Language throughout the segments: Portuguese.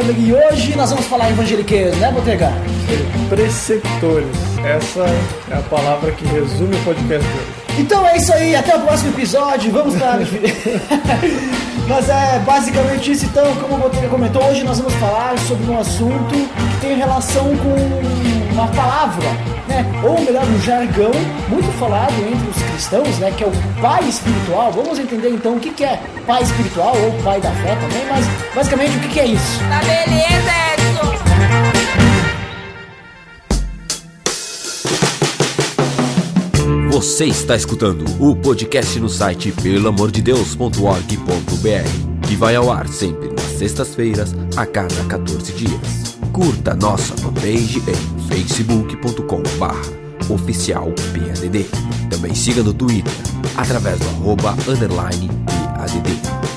Drummer e hoje nós vamos falar evangeliquez, né, Botega? Preceptores. Essa é a palavra que resume o podcast de hoje. Então é isso aí, até o próximo episódio, vamos lá. Mas é basicamente isso, então, como o Botega comentou, hoje nós vamos falar sobre um assunto que tem relação com uma palavra, né? Ou melhor, um jargão muito falado entre os cristãos, né? Que é o pai espiritual. Vamos entender então o que que é pai espiritual ou pai da fé também, mas basicamente o que que é isso? Tá beleza, Edson! Você está escutando o podcast no site pelamordedeus.org.br, que vai ao ar sempre nas sextas-feiras, a cada 14 dias. Curta nossa fanpage em facebook.com.br oficial PADD. Também siga no Twitter, através do arroba underline PADD.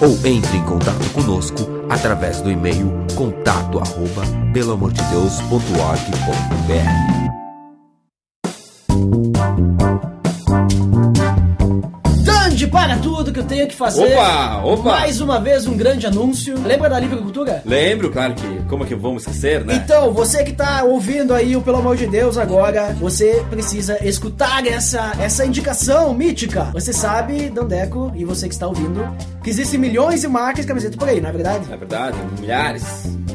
Ou entre em contato conosco através do e-mail contato arroba pelamordedeus.org.br. tudo que eu tenho que fazer. Opa, opa. Mais uma vez um grande anúncio. Lembra da Livre Cultura? Lembro, claro que. Como é que vamos esquecer, né? Então, você que tá ouvindo aí o Pelo Amor de Deus agora, você precisa escutar essa, essa indicação mítica. Você sabe, Dandeco, e você que está ouvindo, que existem milhões de marcas de camiseta por aí, não é verdade? É verdade, milhares.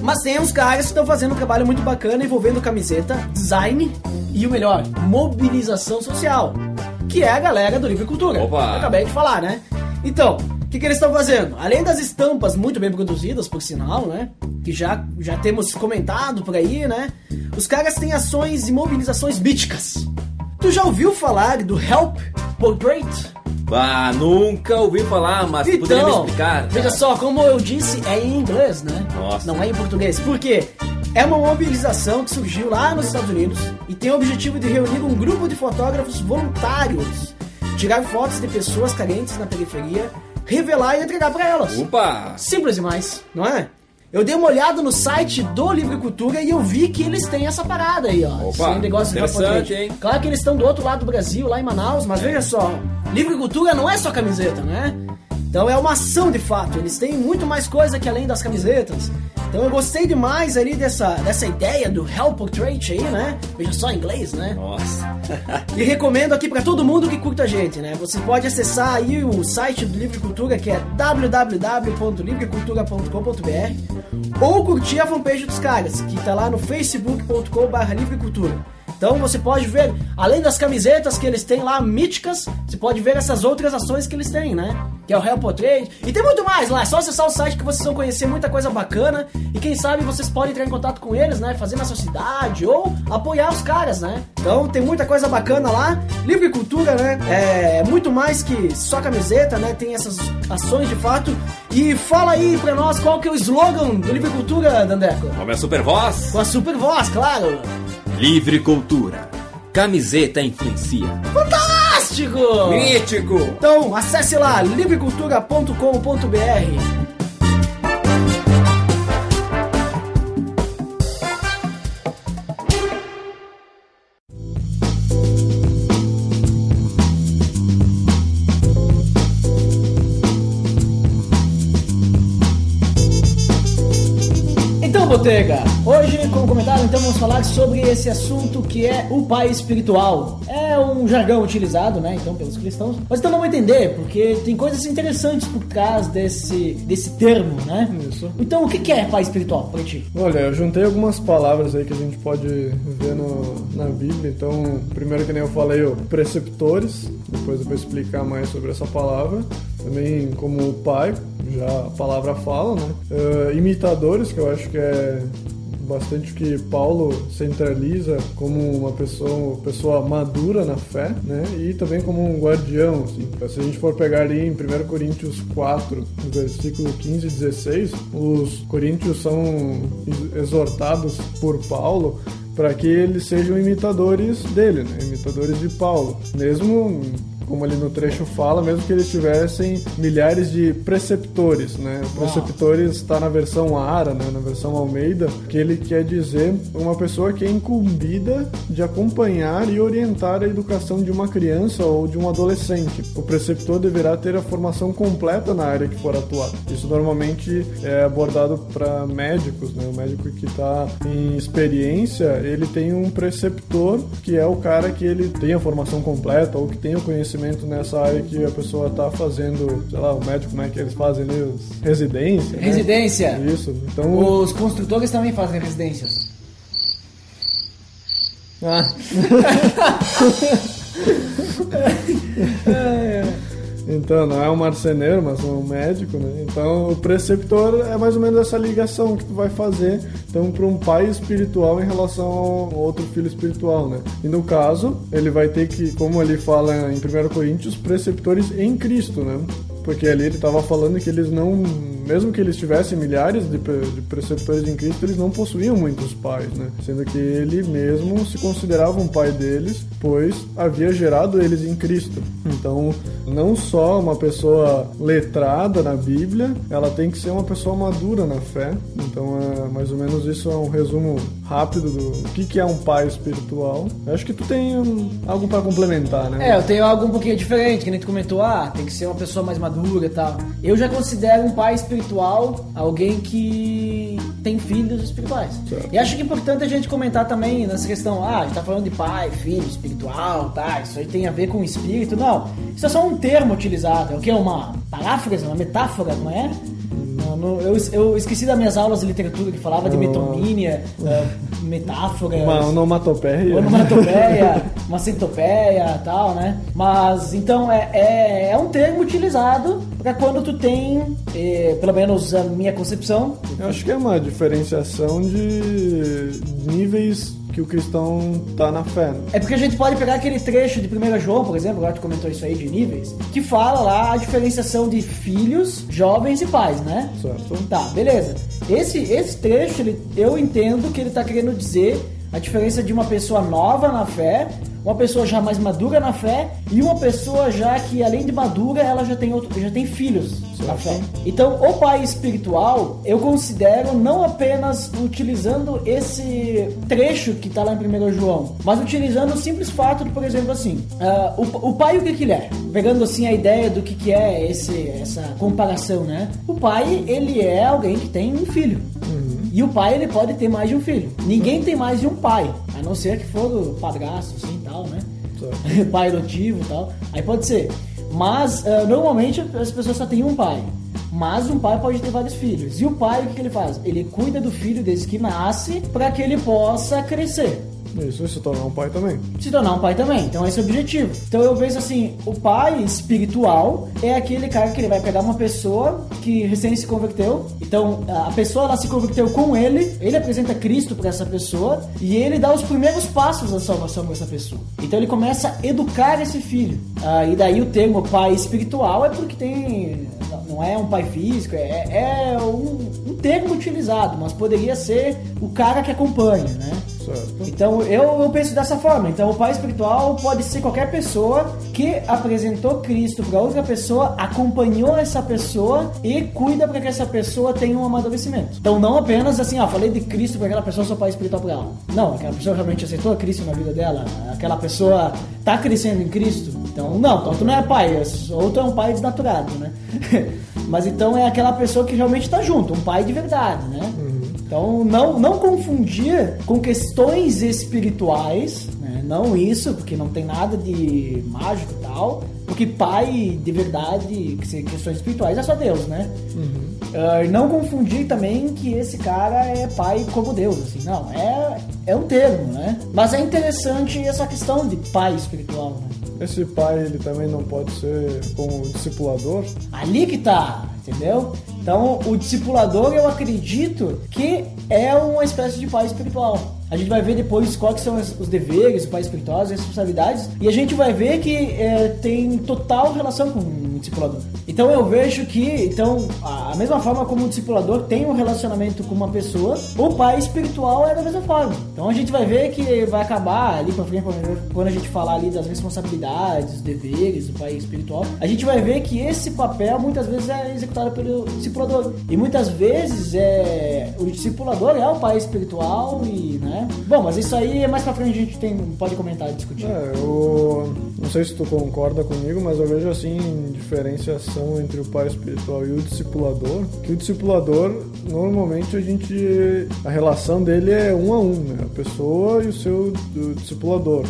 Mas tem uns caras que estão fazendo um trabalho muito bacana envolvendo camiseta, design e o melhor, mobilização social. Que é a galera do Livre Cultura. Opa! Eu acabei de falar, né? Então, o que, que eles estão fazendo? Além das estampas muito bem produzidas, por sinal, né? Que já, já temos comentado por aí, né? Os caras têm ações e mobilizações míticas. Tu já ouviu falar do Help Portrait? Ah, nunca ouvi falar, mas poderia me explicar? Então, veja só, como eu disse, é em inglês, né? Nossa. Não é em português. Por quê? É uma mobilização que surgiu lá nos Estados Unidos e tem o objetivo de reunir um grupo de fotógrafos voluntários, tirar fotos de pessoas carentes na periferia, revelar e entregar para elas. Opa! Simples demais, não é? Eu dei uma olhada no site do Livre Cultura e eu vi que eles têm essa parada aí, ó. Opa, Esse negócio interessante, hein? Claro que eles estão do outro lado do Brasil, lá em Manaus, mas veja só, Livre Cultura não é só camiseta, né? Então é uma ação de fato, eles têm muito mais coisa que além das camisetas. Então eu gostei demais ali dessa, dessa ideia do Help Portrait aí, né? Veja só em inglês, né? Nossa. E recomendo aqui pra todo mundo que curta a gente, né? Você pode acessar aí o site do Livre Cultura, que é www.livrecultura.com.br ou curtir a fanpage dos caras, que tá lá no facebook.com.br livrecultura. Então você pode ver, além das camisetas que eles têm lá, míticas, você pode ver essas outras ações que eles têm, né? Que é o Help Portrait. E tem muito mais lá, é só acessar o site que vocês vão conhecer muita coisa bacana. E quem sabe vocês podem entrar em contato com eles, né? Fazer na sua cidade ou apoiar os caras, né? Então tem muita coisa bacana lá. Livre Cultura, né? É muito mais que só camiseta, né? Tem essas ações de fato. E fala aí pra nós qual que é o slogan do Livre Cultura, Dandeco. Com a minha super voz. Com a super voz, claro. Livre cultura. Camiseta influencia. Fantástico! Mítico. Então, acesse lá livrecultura.com.br. Botega, hoje, como comentário, então vamos falar sobre esse assunto que é o pai espiritual. É um jargão utilizado, né, então, pelos cristãos. Mas então vamos entender, porque tem coisas interessantes por trás desse, desse termo, né? Isso. Então, o que que é pai espiritual pra ti? Olha, eu juntei algumas palavras aí que a gente pode ver no, na Bíblia. Então, primeiro que nem eu falei, ó, preceptores. Depois eu vou explicar mais sobre essa palavra. Também como pai, já a palavra fala, né? Eh, imitadores, que eu acho que é bastante que Paulo centraliza como uma pessoa, pessoa madura na fé, né? E também como um guardião, assim. Se a gente for pegar ali em 1 Coríntios 4, no versículo 15 e 16, os coríntios são exortados por Paulo para que eles sejam imitadores dele, né? imitadores de Paulo. Mesmo como ali no trecho fala, mesmo que eles tivessem milhares de preceptores, né? Preceptores está na versão Ara, né? na versão Almeida, que ele quer dizer uma pessoa que é incumbida de acompanhar e orientar a educação de uma criança ou de um adolescente. O preceptor deverá ter a formação completa na área que for atuar. Isso normalmente é abordado para médicos, né? O médico que está em experiência, ele tem um preceptor que é o cara que ele tem a formação completa ou que tem o conhecimento conhecimento nessa área que a pessoa está fazendo, sei lá, o médico, como é que eles fazem ali, os residência. né? Residência. Isso. Então. Os construtores também fazem residências. Ah. Então, não é um marceneiro, mas um médico, né? Então, o preceptor é mais ou menos essa ligação que tu vai fazer, então, para um pai espiritual em relação ao outro filho espiritual, né? E no caso, ele vai ter que, como ele fala em 1 Coríntios, preceptores em Cristo, né? Porque ali ele estava falando que eles não, mesmo que eles tivessem milhares de, de preceptores em Cristo, eles não possuíam muitos pais, né? Sendo que ele mesmo se considerava um pai deles, pois havia gerado eles em Cristo. Então, não só uma pessoa letrada na Bíblia, ela tem que ser uma pessoa madura na fé. Então, é, mais ou menos isso é um resumo rápido do que, que é um pai espiritual. Eu acho que tu tem um, algo para complementar, né? É, eu tenho algo um pouquinho diferente, que nem tu comentou, ah, tem que ser uma pessoa mais madura e tal. Eu já considero um pai espiritual alguém que tem filhos espirituais. Certo. E acho que é importante a gente comentar também nessa questão, ah, a gente tá falando de pai, filho, espiritual, tá, isso aí tem a ver com espírito. Não, isso é só um termo utilizado, é o que? Uma paráfrase, uma metáfora, não é? Não, eu, eu esqueci das minhas aulas de literatura que falava de metomínia, eh, metáforas. Uma onomatopeia. Onomatopeia, uma centopeia tal, né? Mas então é, é, é um termo utilizado para quando tu tem, eh, pelo menos a minha concepção, Eu acho que é uma diferenciação de níveis que o cristão tá na fé. né? É porque a gente pode pegar aquele trecho de 1 João, por exemplo, agora tu comentou isso aí de níveis, que fala lá a diferenciação de filhos, jovens e pais, né? Certo? Tá, beleza. Esse, esse trecho, ele- eu entendo que ele tá querendo dizer a diferença de uma pessoa nova na fé, uma pessoa já mais madura na fé e uma pessoa já que, além de madura, ela já tem, outro, já tem filhos na fé. Então, o pai espiritual, eu considero não apenas utilizando esse trecho que tá lá em 1 João, mas utilizando o simples fato de, por exemplo, assim, ah, o, o pai o que que ele é? Pegando assim a ideia do que que é esse, essa comparação, né? O pai, ele é alguém que tem um filho. E o pai, ele pode ter mais de um filho. Ninguém tem mais de um pai, a não ser que for o padrasto, assim, tal, né? pai adotivo e tal. Aí pode ser. Mas, ah, normalmente, as pessoas só têm um pai. Mas um pai pode ter vários filhos. E o pai, o que, que ele faz? Ele cuida do filho desde que nasce para que ele possa crescer Isso, se tornar um pai também. se tornar um pai também. Então esse é o objetivo. Então eu penso assim, o pai espiritual é aquele cara que ele vai pegar uma pessoa que recém se converteu. Então a pessoa ela se converteu com ele, ele apresenta Cristo para essa pessoa e ele dá os primeiros passos da salvação para essa pessoa. Então ele começa a educar esse filho. Ah, e daí o termo pai espiritual é porque tem não é um pai físico, é, é um, um termo utilizado, mas poderia ser o cara que acompanha, né? Então eu, eu penso dessa forma. Então o pai espiritual pode ser qualquer pessoa que apresentou Cristo para outra pessoa, acompanhou essa pessoa e cuida para que essa pessoa tenha um amadurecimento. Então não apenas assim, ah, falei de Cristo para aquela pessoa, sou pai espiritual para ela. Não, aquela pessoa realmente aceitou Cristo na vida dela, aquela pessoa tá crescendo em Cristo. Então não, então tu não é pai, ou tu é um pai desnaturado, né? Mas então é aquela pessoa que realmente está junto, um pai de verdade, né? Então, não, não confundir com questões espirituais, né? não isso, porque não tem nada de mágico e tal, porque pai de verdade, questões espirituais, é só Deus, né? Ah, e não confundir também que esse cara é pai como Deus, assim, não, é, é um termo, né? Mas é interessante essa questão de pai espiritual, né? Esse pai, ele também não pode ser como discipulador. Ali que tá, entendeu? Então, o discipulador, eu acredito que é uma espécie de pai espiritual. A gente vai ver depois quais são os deveres, o pai espiritual, as responsabilidades, e a gente vai ver que é, tem total relação com o discipulador. Então eu vejo que, então, a mesma forma como o discipulador tem um relacionamento com uma pessoa, o pai espiritual é da mesma forma. Então a gente vai ver que vai acabar ali pra frente, quando a gente falar ali das responsabilidades, deveres do pai espiritual, a gente vai ver que esse papel muitas vezes é executado pelo discipulador. E muitas vezes é o discipulador é o pai espiritual e, né? Bom, mas isso aí mais pra frente a gente tem, pode comentar e discutir. É, eu não sei se tu concorda comigo, mas eu vejo assim diferenciação entre o pai espiritual e o discipulador, que o discipulador normalmente a gente a relação dele é um a um, né? A pessoa e o seu do discipulador.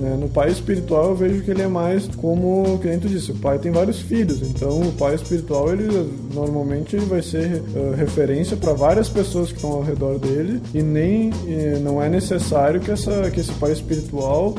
Né? No pai espiritual eu vejo que ele é mais como nem tu disse, o pai tem vários filhos, então o pai espiritual ele normalmente ele vai ser eh, referência para várias pessoas que estão ao redor dele e nem eh, não é necessário que essa que esse pai espiritual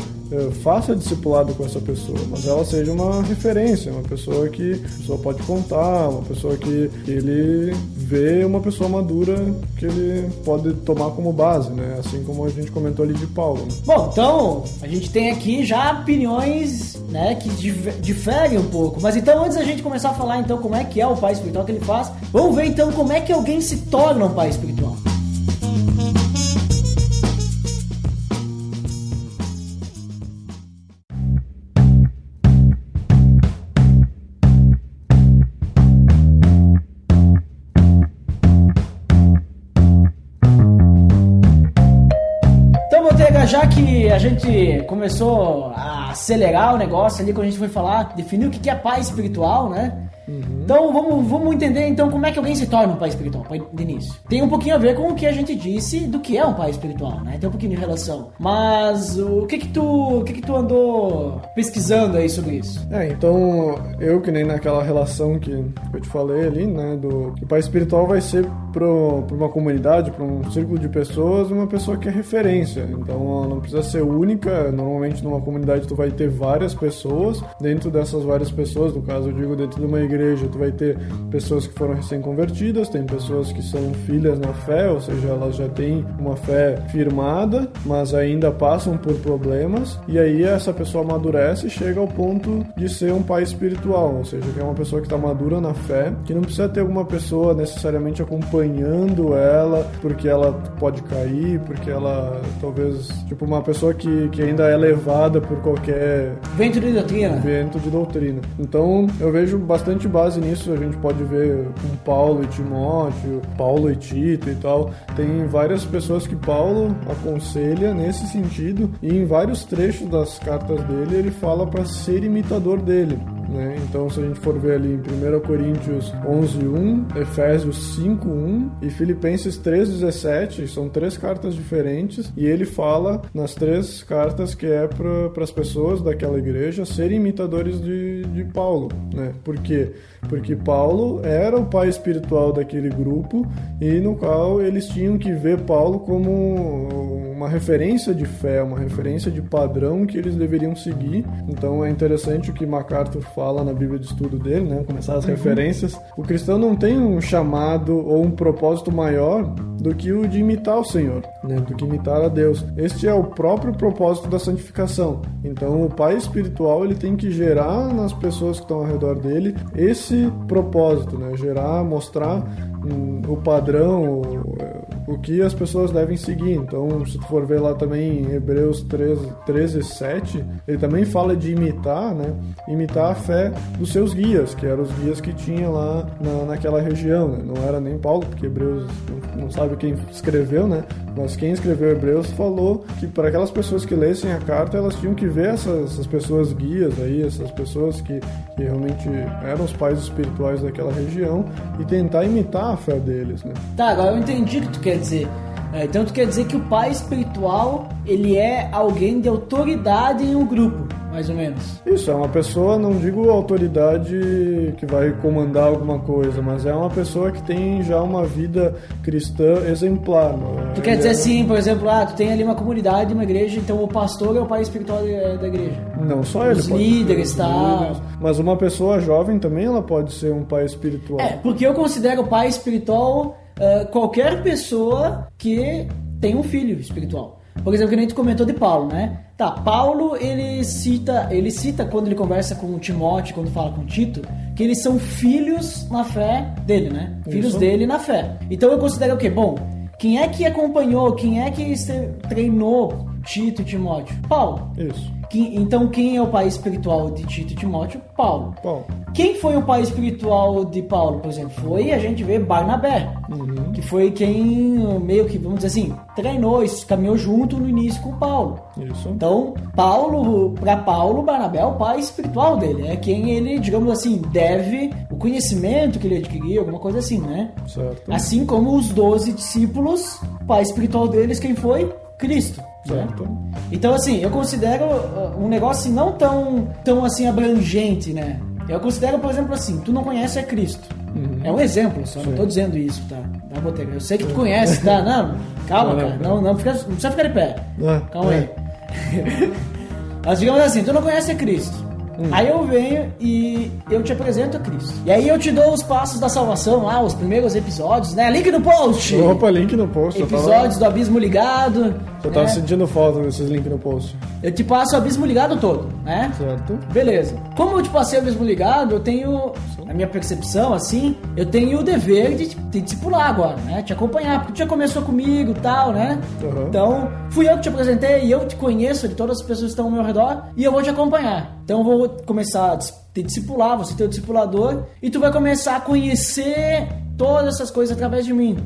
faça discipulado com essa pessoa, mas ela seja uma referência, uma pessoa que a pessoa pode contar, uma pessoa que, ele vê uma pessoa madura que ele pode tomar como base, né? Assim como a gente comentou ali de Paulo. né? Bom, então a gente tem aqui já opiniões, né, que dif- diferem um pouco. Mas então antes da gente começar a falar então como é que é o pai espiritual que ele faz, vamos ver então como é que alguém se torna um pai espiritual. Que a gente começou a acelerar o negócio ali, quando a gente foi falar, definir o que é pai espiritual, né? Então vamos, vamos entender então como é que alguém se torna um pai espiritual, de início. Tem um pouquinho a ver com o que a gente disse do que é um pai espiritual, né? Tem um pouquinho de relação. Mas o que que tu, o que que tu andou pesquisando aí sobre isso? É, então eu que nem naquela relação que eu te falei ali, né, do o pai espiritual vai ser para uma comunidade, para um círculo de pessoas, uma pessoa que é referência. Então ela não precisa ser única. Normalmente numa comunidade tu vai ter várias pessoas. Dentro dessas várias pessoas, no caso eu digo dentro de uma igreja, tu vai ter pessoas que foram recém-convertidas, tem pessoas que são filhas na fé, ou seja, elas já têm uma fé firmada, mas ainda passam por problemas. E aí essa pessoa amadurece e chega ao ponto de ser um pai espiritual, ou seja, que é uma pessoa que está madura na fé, que não precisa ter alguma pessoa necessariamente acompanhando ela, porque ela pode cair, porque ela talvez, tipo, uma pessoa que, que ainda é levada por qualquer Vento de doutrina. vento de doutrina. Então eu vejo bastante base nisso, a gente pode ver com Paulo e Timóteo, Paulo e Tito e tal. Tem várias pessoas que Paulo aconselha nesse sentido e em vários trechos das cartas dele ele fala para ser imitador dele. Né? Então, se a gente for ver ali em 1 Coríntios 11:1, Efésios 5:1 e Filipenses 3:17, são três cartas diferentes e ele fala nas três cartas que é para as pessoas daquela igreja serem imitadores de, de Paulo, né? Por quê? Porque Paulo era o pai espiritual daquele grupo e no qual eles tinham que ver Paulo como uma referência de fé, uma referência de padrão que eles deveriam seguir. Então é interessante o que MacArthur fala na Bíblia de estudo dele, né? Começar as referências. O cristão não tem um chamado ou um propósito maior do que o de imitar o Senhor, né? Do que imitar a Deus. Este é o próprio propósito da santificação. Então o pai espiritual ele tem que gerar nas pessoas que estão ao redor dele esse propósito, né? Gerar, mostrar hum, o padrão, o, o que as pessoas devem seguir. Então, se tu for ver lá também em Hebreus 13, 13 7, ele também fala de imitar, né? Imitar a fé dos seus guias, que eram os guias que tinha lá na, naquela região, né? Não era nem Paulo, porque Hebreus não, não sabe quem escreveu, né? Mas quem escreveu Hebreus falou que para aquelas pessoas que lessem a carta, elas tinham que ver essas, essas pessoas guias aí, essas pessoas que, que realmente eram os pais espirituais daquela região e tentar imitar a fé deles, né? Tá, agora eu entendi que tu quer dizer. É, Então tu quer dizer que o pai espiritual, ele é alguém de autoridade em um grupo. mais ou menos? Isso, é uma pessoa, não digo autoridade que vai comandar alguma coisa, mas é uma pessoa que tem já uma vida cristã exemplar. é? Tu quer dizer assim, por exemplo, ah, tu tem ali uma comunidade, uma igreja, então o pastor é o pai espiritual da igreja. Não só ele. Os líderes, ser, tá? líderes. Mas uma pessoa jovem também ela pode ser um pai espiritual. É, porque eu considero pai espiritual ah, qualquer pessoa que tem um filho espiritual. Por exemplo, que nem tu comentou de Paulo, né? Tá, Paulo, ele cita, ele cita quando ele conversa com o Timóteo, quando fala com o Tito, que eles são filhos na fé dele, né? Filhos Isso. dele na fé. Então eu considero o quê? Bom, quem é que acompanhou, quem é que treinou Tito e Timóteo? Paulo. Isso. Então quem é o pai espiritual de Tito e Timóteo? Paulo. Paulo. Quem foi o pai espiritual de Paulo, por exemplo? Foi, a gente vê, Barnabé. Que foi quem, meio que, vamos dizer assim, treinou, caminhou junto no início com Paulo. Isso. Então, Paulo, para Paulo, Barnabé é o pai espiritual dele. É quem ele, digamos assim, deve o conhecimento que ele adquiriu, alguma coisa assim, né? Certo. Assim como os doze discípulos, o pai espiritual deles, quem foi? Cristo. Né? Certo. Então, assim, eu considero uh, um negócio não tão, tão assim abrangente, né? Eu considero, por exemplo, assim, tu não conhece a Cristo. É um exemplo, só não tô dizendo isso, tá? Tá, Botega? Eu sei que tu conhece, tá? Não, calma, Não, cara. não. Não, fica, não precisa ficar de pé. Ah, Calma é. aí. Mas digamos assim, tu não conhece a Cristo. Aí eu venho e eu te apresento a Cristo. E aí eu te dou os passos da salvação lá, os primeiros episódios, né? Link no post! Opa, link no post. eu tava- Episódios do Abismo Ligado. Eu tava né? sentindo falta desses links no post. Eu te passo o Abismo Ligado todo, né? Certo? Beleza. Como eu te passei o Abismo Ligado, eu tenho, na minha percepção, assim, eu tenho o dever de te te discipular agora, né? Te acompanhar, porque tu já começou comigo e tal, né? Uhum. Então, fui eu que te apresentei e eu te conheço de todas as pessoas que estão ao meu redor e eu vou te acompanhar. Então, eu vou começar a te discipular, você ter o discipulador e tu vai começar a conhecer todas essas coisas através de mim.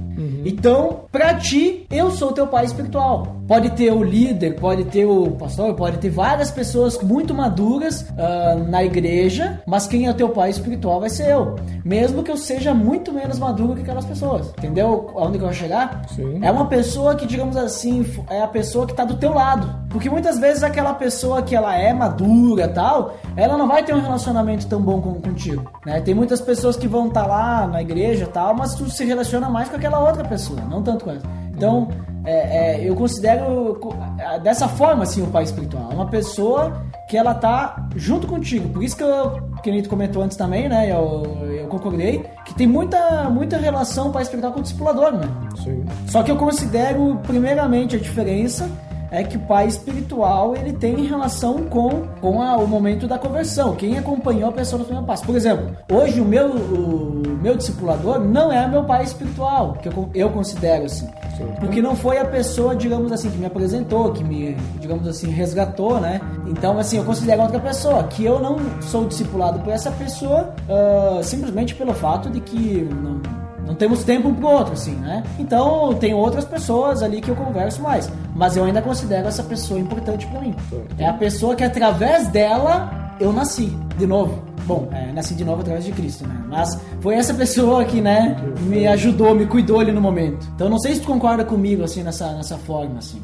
Então, pra ti, eu sou teu pai espiritual. Pode ter o líder, pode ter o pastor, pode ter várias pessoas muito maduras ah, na igreja, mas quem é o teu pai espiritual vai ser eu. Mesmo que eu seja muito menos maduro que aquelas pessoas. Entendeu aonde que eu vou chegar? Sim. É uma pessoa que, digamos assim, é a pessoa que tá do teu lado. Porque muitas vezes aquela pessoa que ela é madura tal, ela não vai ter um relacionamento tão bom com, contigo. Né? Tem muitas pessoas que vão estar lá na igreja tal, mas tu se relaciona mais com aquela outra pessoa, não tanto com essa. Então, é, é, eu considero co- dessa forma assim o pai espiritual. É uma pessoa que ela tá junto contigo. Por isso que eu, que nem tu comentou antes também, né? Eu, eu concordei que tem muita, muita relação pai espiritual com o discipulador, né? Sim. Só que eu considero, primeiramente, a diferença é que o pai espiritual ele tem relação com, com a- o momento da conversão. Quem acompanhou a pessoa no primeiro passo. Por exemplo, hoje o meu, o meu discipulador não é meu pai espiritual, que eu, eu considero assim. Porque não foi a pessoa, digamos assim, que me apresentou, que me, digamos assim, resgatou, né? Então, assim, eu considero outra pessoa. Que eu não sou discipulado por essa pessoa ah, simplesmente pelo fato de que não, não temos tempo um pro outro, assim, né? Então, tem outras pessoas ali que eu converso mais. Mas eu ainda considero essa pessoa importante pra mim. É a pessoa que, através dela, eu nasci de novo. Bom, é, nasci de novo através de Cristo, né? Mas foi essa pessoa que, né, me ajudou, me cuidou ali no momento. Então, não sei se tu concorda comigo, assim, nessa, nessa forma, assim.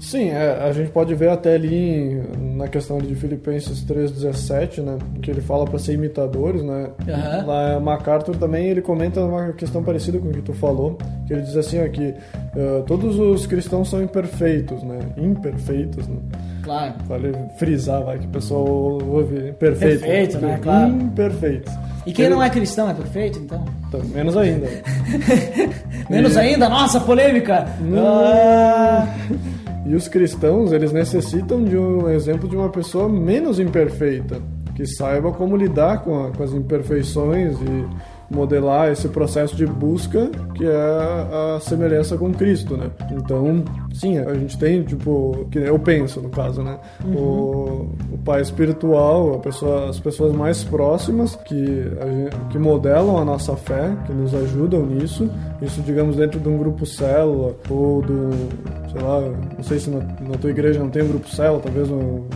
Sim, é, a gente pode ver até ali na questão de Filipenses 3,17, né? Que ele fala para ser imitadores, né? Aham. Lá MacArthur também ele comenta uma questão parecida com o que tu falou, que ele diz assim ó, que eh, todos os cristãos são imperfeitos, né? Imperfeitos, né? Claro. Vale frisar, vai, que o pessoal ouve perfeito. Perfeito, né? Claro. Imperfeitos. E quem Ele- não é cristão é perfeito, então? Então, menos ainda. Menos ainda, nossa, polêmica! Ah, E os cristãos, eles necessitam de um exemplo de uma pessoa menos imperfeita, que saiba como lidar com, a- com as imperfeições e modelar esse processo de busca que é a semelhança com Cristo, né? Então, sim, a gente tem, tipo, que eu penso no caso, né? O, o pai espiritual, pessoa, as pessoas mais próximas que, gente- que modelam a nossa fé, que nos ajudam nisso, isso, digamos, dentro de um grupo célula ou do, sei lá, não sei se na, na tua igreja não tem um grupo célula, talvez no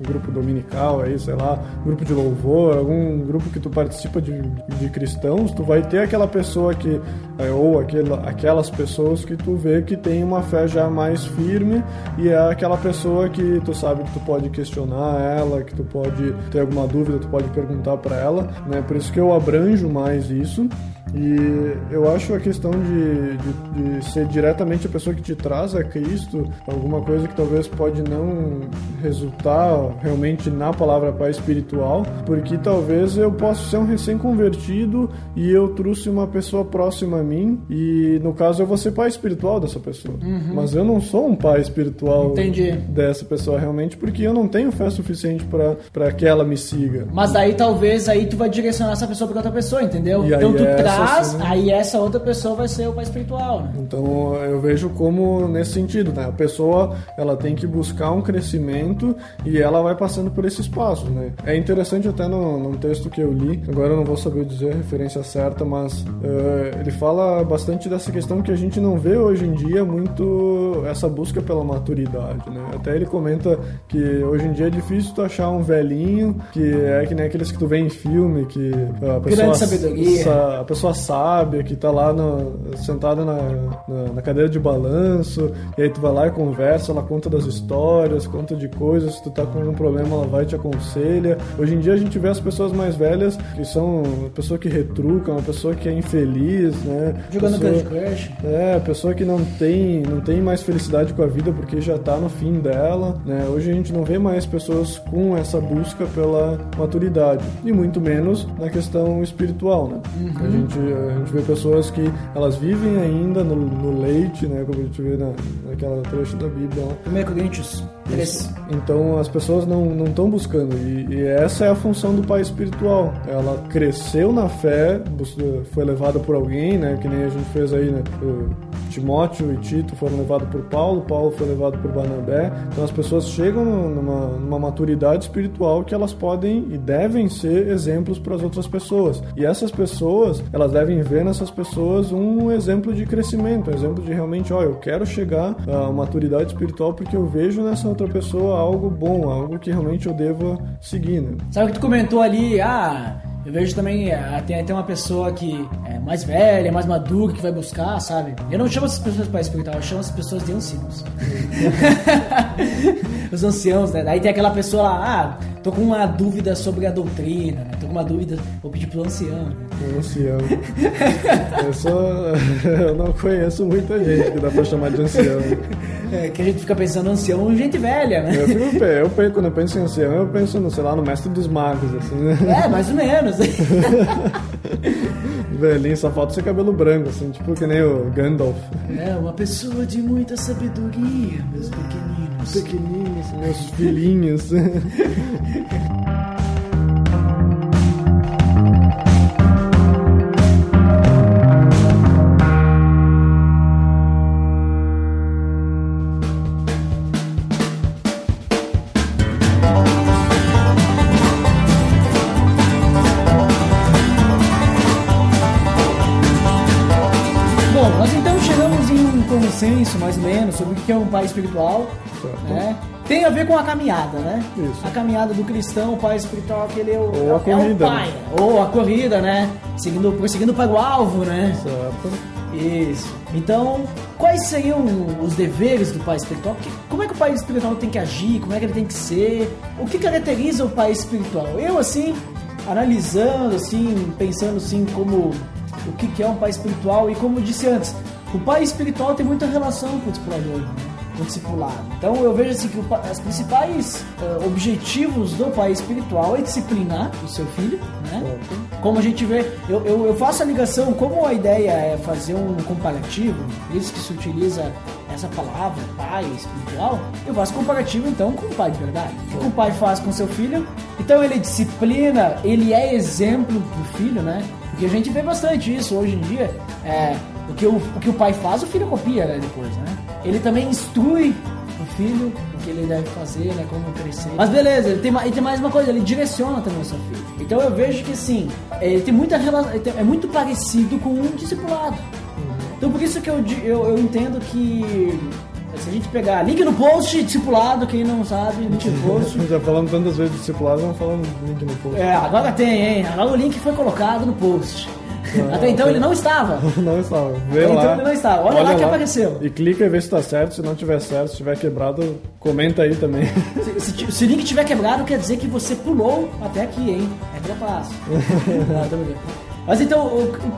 grupo dominical aí, sei lá, grupo de louvor, algum grupo que tu participa de, de cristãos, tu vai ter aquela pessoa que, é, ou aquela, aquelas pessoas que tu vê que tem uma fé já mais firme e é aquela pessoa que tu sabe que tu pode questionar ela, que tu pode ter alguma dúvida, tu pode perguntar para ela, né? Por isso que eu abranjo mais isso. E eu acho a questão de, de, de, ser diretamente a pessoa que te traz a Cristo, alguma coisa que talvez pode não resultar realmente na palavra pai espiritual, porque talvez eu possa ser um recém-convertido e eu trouxe uma pessoa próxima a mim, e no caso eu vou ser pai espiritual dessa pessoa. Uhum. Mas eu não sou um pai espiritual Entendi. dessa pessoa realmente, porque eu não tenho fé suficiente para que ela me siga. Mas daí talvez aí tu vai direcionar essa pessoa pra outra pessoa, entendeu? E então tu essa traz, sim. aí essa outra pessoa vai ser o pai espiritual, né? Então eu vejo como nesse sentido, né? A pessoa ela tem que buscar um crescimento e ela vai passando por esses passos, né? É interessante até no, num texto que eu li, agora eu não vou saber dizer a referência certa, mas eh, ele fala bastante dessa questão que a gente não vê hoje em dia muito essa busca pela maturidade, né? Até ele comenta que hoje em dia é difícil tu achar um velhinho que é que nem aqueles que tu vê em filme, que a pessoa, Grande sabedoria. sa- a pessoa sábia que tá lá no- sentada na, na, na cadeira de balanço, e aí tu vai lá e conversa, ela conta das histórias, conta de coisas, se tu tá com algum problema ela vai e te aconselha. Hoje em dia a gente vê as pessoas mais velhas que são uma pessoa que retruca, uma pessoa que é infeliz, né? Jogando pessoa, Candy Crush. é, pessoa que não tem, não tem mais felicidade com a vida porque já tá no fim dela, né? Hoje a gente não vê mais pessoas com essa busca pela maturidade e muito menos na questão espiritual, né? A, gente, a gente vê pessoas que elas vivem ainda no, no leite, né? Como a gente vê na, naquela trecho da Bíblia lá. 1 Coríntios 13. Então as pessoas não estão buscando e, e essa é a função do pai espiritual. Ela cresceu na fé, foi levada por alguém, né? Que nem a gente fez aí, né? o Timóteo e Tito foram levados por Paulo, Paulo foi levado por Barnabé. Então as pessoas chegam numa, numa maturidade espiritual que elas podem e devem ser exemplos para as outras pessoas. E essas pessoas, elas devem ver nessas pessoas um exemplo de crescimento, um exemplo de realmente, ó, eu quero chegar à maturidade espiritual porque eu vejo nessa outra pessoa algo bom, algo que realmente eu deva seguir, né? Sabe o que tu comentou ali? Ah, eu vejo também, ah, tem até uma pessoa que é mais velha, mais madura, que vai buscar, sabe? Eu não chamo essas pessoas pai espiritual, eu chamo essas pessoas de anciãos. Os anciãos, né? Daí tem aquela pessoa lá, ah, tô com uma dúvida sobre a doutrina, né? Tô com uma dúvida, vou pedir pro ancião. né? Um ancião. Eu sou. Eu não conheço muita gente que dá pra chamar de ancião. É, que a gente fica pensando ancião, gente velha, né? Eu, fico, eu, penso- quando eu penso em ancião, eu penso, no, sei lá, no mestre dos magos, assim, né? É, mais ou menos. Velhinho, só falta ser cabelo branco, assim, tipo que nem o Gandalf. É, uma pessoa de muita sabedoria, meus pequeninos. Pequenininhos, meus filhinhos. Bom, nós então chegamos em um consenso, mais ou menos, sobre o que é um pai espiritual. Né? Tem a ver com a caminhada, né? Isso. A caminhada do cristão, o pai espiritual, aquele é o, Ou é, a é corrida, pai. né? Ou a corrida, né? Seguindo, prosseguindo para o alvo, né? certo. Isso. Então, quais seriam os deveres do pai espiritual? Como é que o pai espiritual tem que agir? Como é que ele tem que ser? O que caracteriza o pai espiritual? Eu, assim, analisando, assim, pensando, assim, como o que que é um pai espiritual e como eu disse antes, o pai espiritual tem muita relação com o discipulador, né? com o discipulado. Então eu vejo assim que o os principais eh, objetivos do pai espiritual é disciplinar o seu filho, né? Como a gente vê, eu, eu, eu faço a ligação, como a ideia é fazer um comparativo, isso que se utiliza essa palavra, pai espiritual, eu faço comparativo então com o pai de verdade. O que o pai faz com seu filho, então ele disciplina, ele é exemplo do filho, né? Porque a gente vê bastante isso hoje em dia, é, o, que o, o que o pai faz, o filho copia né, depois, né? Ele também instrui o filho o que ele deve fazer, né? Como crescer. Mas beleza, ele tem, ele tem mais uma coisa, ele direciona também o seu filho. Então eu vejo que assim, ele tem muita relação, é muito parecido com um discipulado. Então por isso que eu, eu, eu entendo que se a gente pegar link no post, discipulado, quem não sabe, link no post. Já falamos tantas vezes discipulado, falar no link no post. É, agora tem, hein? Agora o link foi colocado no post. Até então ele não estava. Não estava. Vê Então lá. ele não estava. Olha lá que apareceu. E clica e vê se tá certo. Se não tiver certo, se tiver quebrado, comenta aí também. Se, se se o link tiver quebrado, quer dizer que você pulou até aqui, hein? É trapaço. Não, tô brincando. Mas então,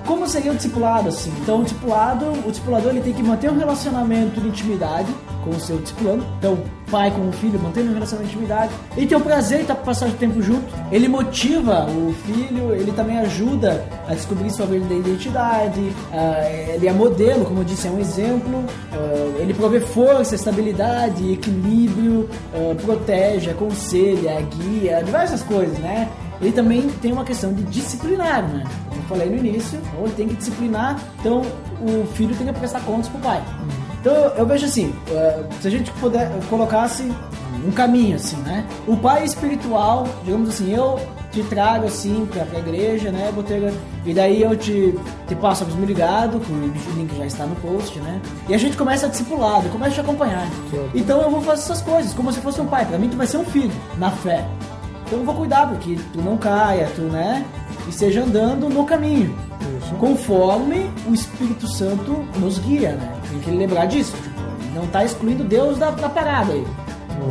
como seria o discipulado assim? Então, o discipulado, o discipulador ele tem que manter um relacionamento de intimidade com o seu discipulando. Então, pai com o filho, mantendo um relacionamento de intimidade. Ele tem o prazer de estar passando tempo junto. Ele motiva o filho, ele também ajuda a descobrir sua verdadeira identidade. ah, ele é modelo, como eu disse, é um exemplo. ah, ele provê força, estabilidade, equilíbrio, ah, protege, aconselha, guia, diversas coisas, né? Ele também tem uma questão de disciplinar, né? Falei no início, então ele tem que disciplinar, então o filho tem que prestar contas pro pai. Então eu vejo assim, eh, se a gente puder colocasse um caminho assim, né? O pai espiritual, digamos assim, eu te trago assim pra, pra igreja, né, Botega? E daí eu te, te passo a me ligado, que o link já está no post, né? E a gente começa a discipular, eu começo a te acompanhar. Então eu vou fazer essas coisas, como se fosse um pai. Pra mim tu vai ser um filho, na fé. Então eu vou cuidar porque tu não caia, tu, né? Esteja andando no caminho. Conforme o Espírito Santo nos guia, né? Tem que lembrar disso. Tipo, não tá excluindo Deus da, da parada aí.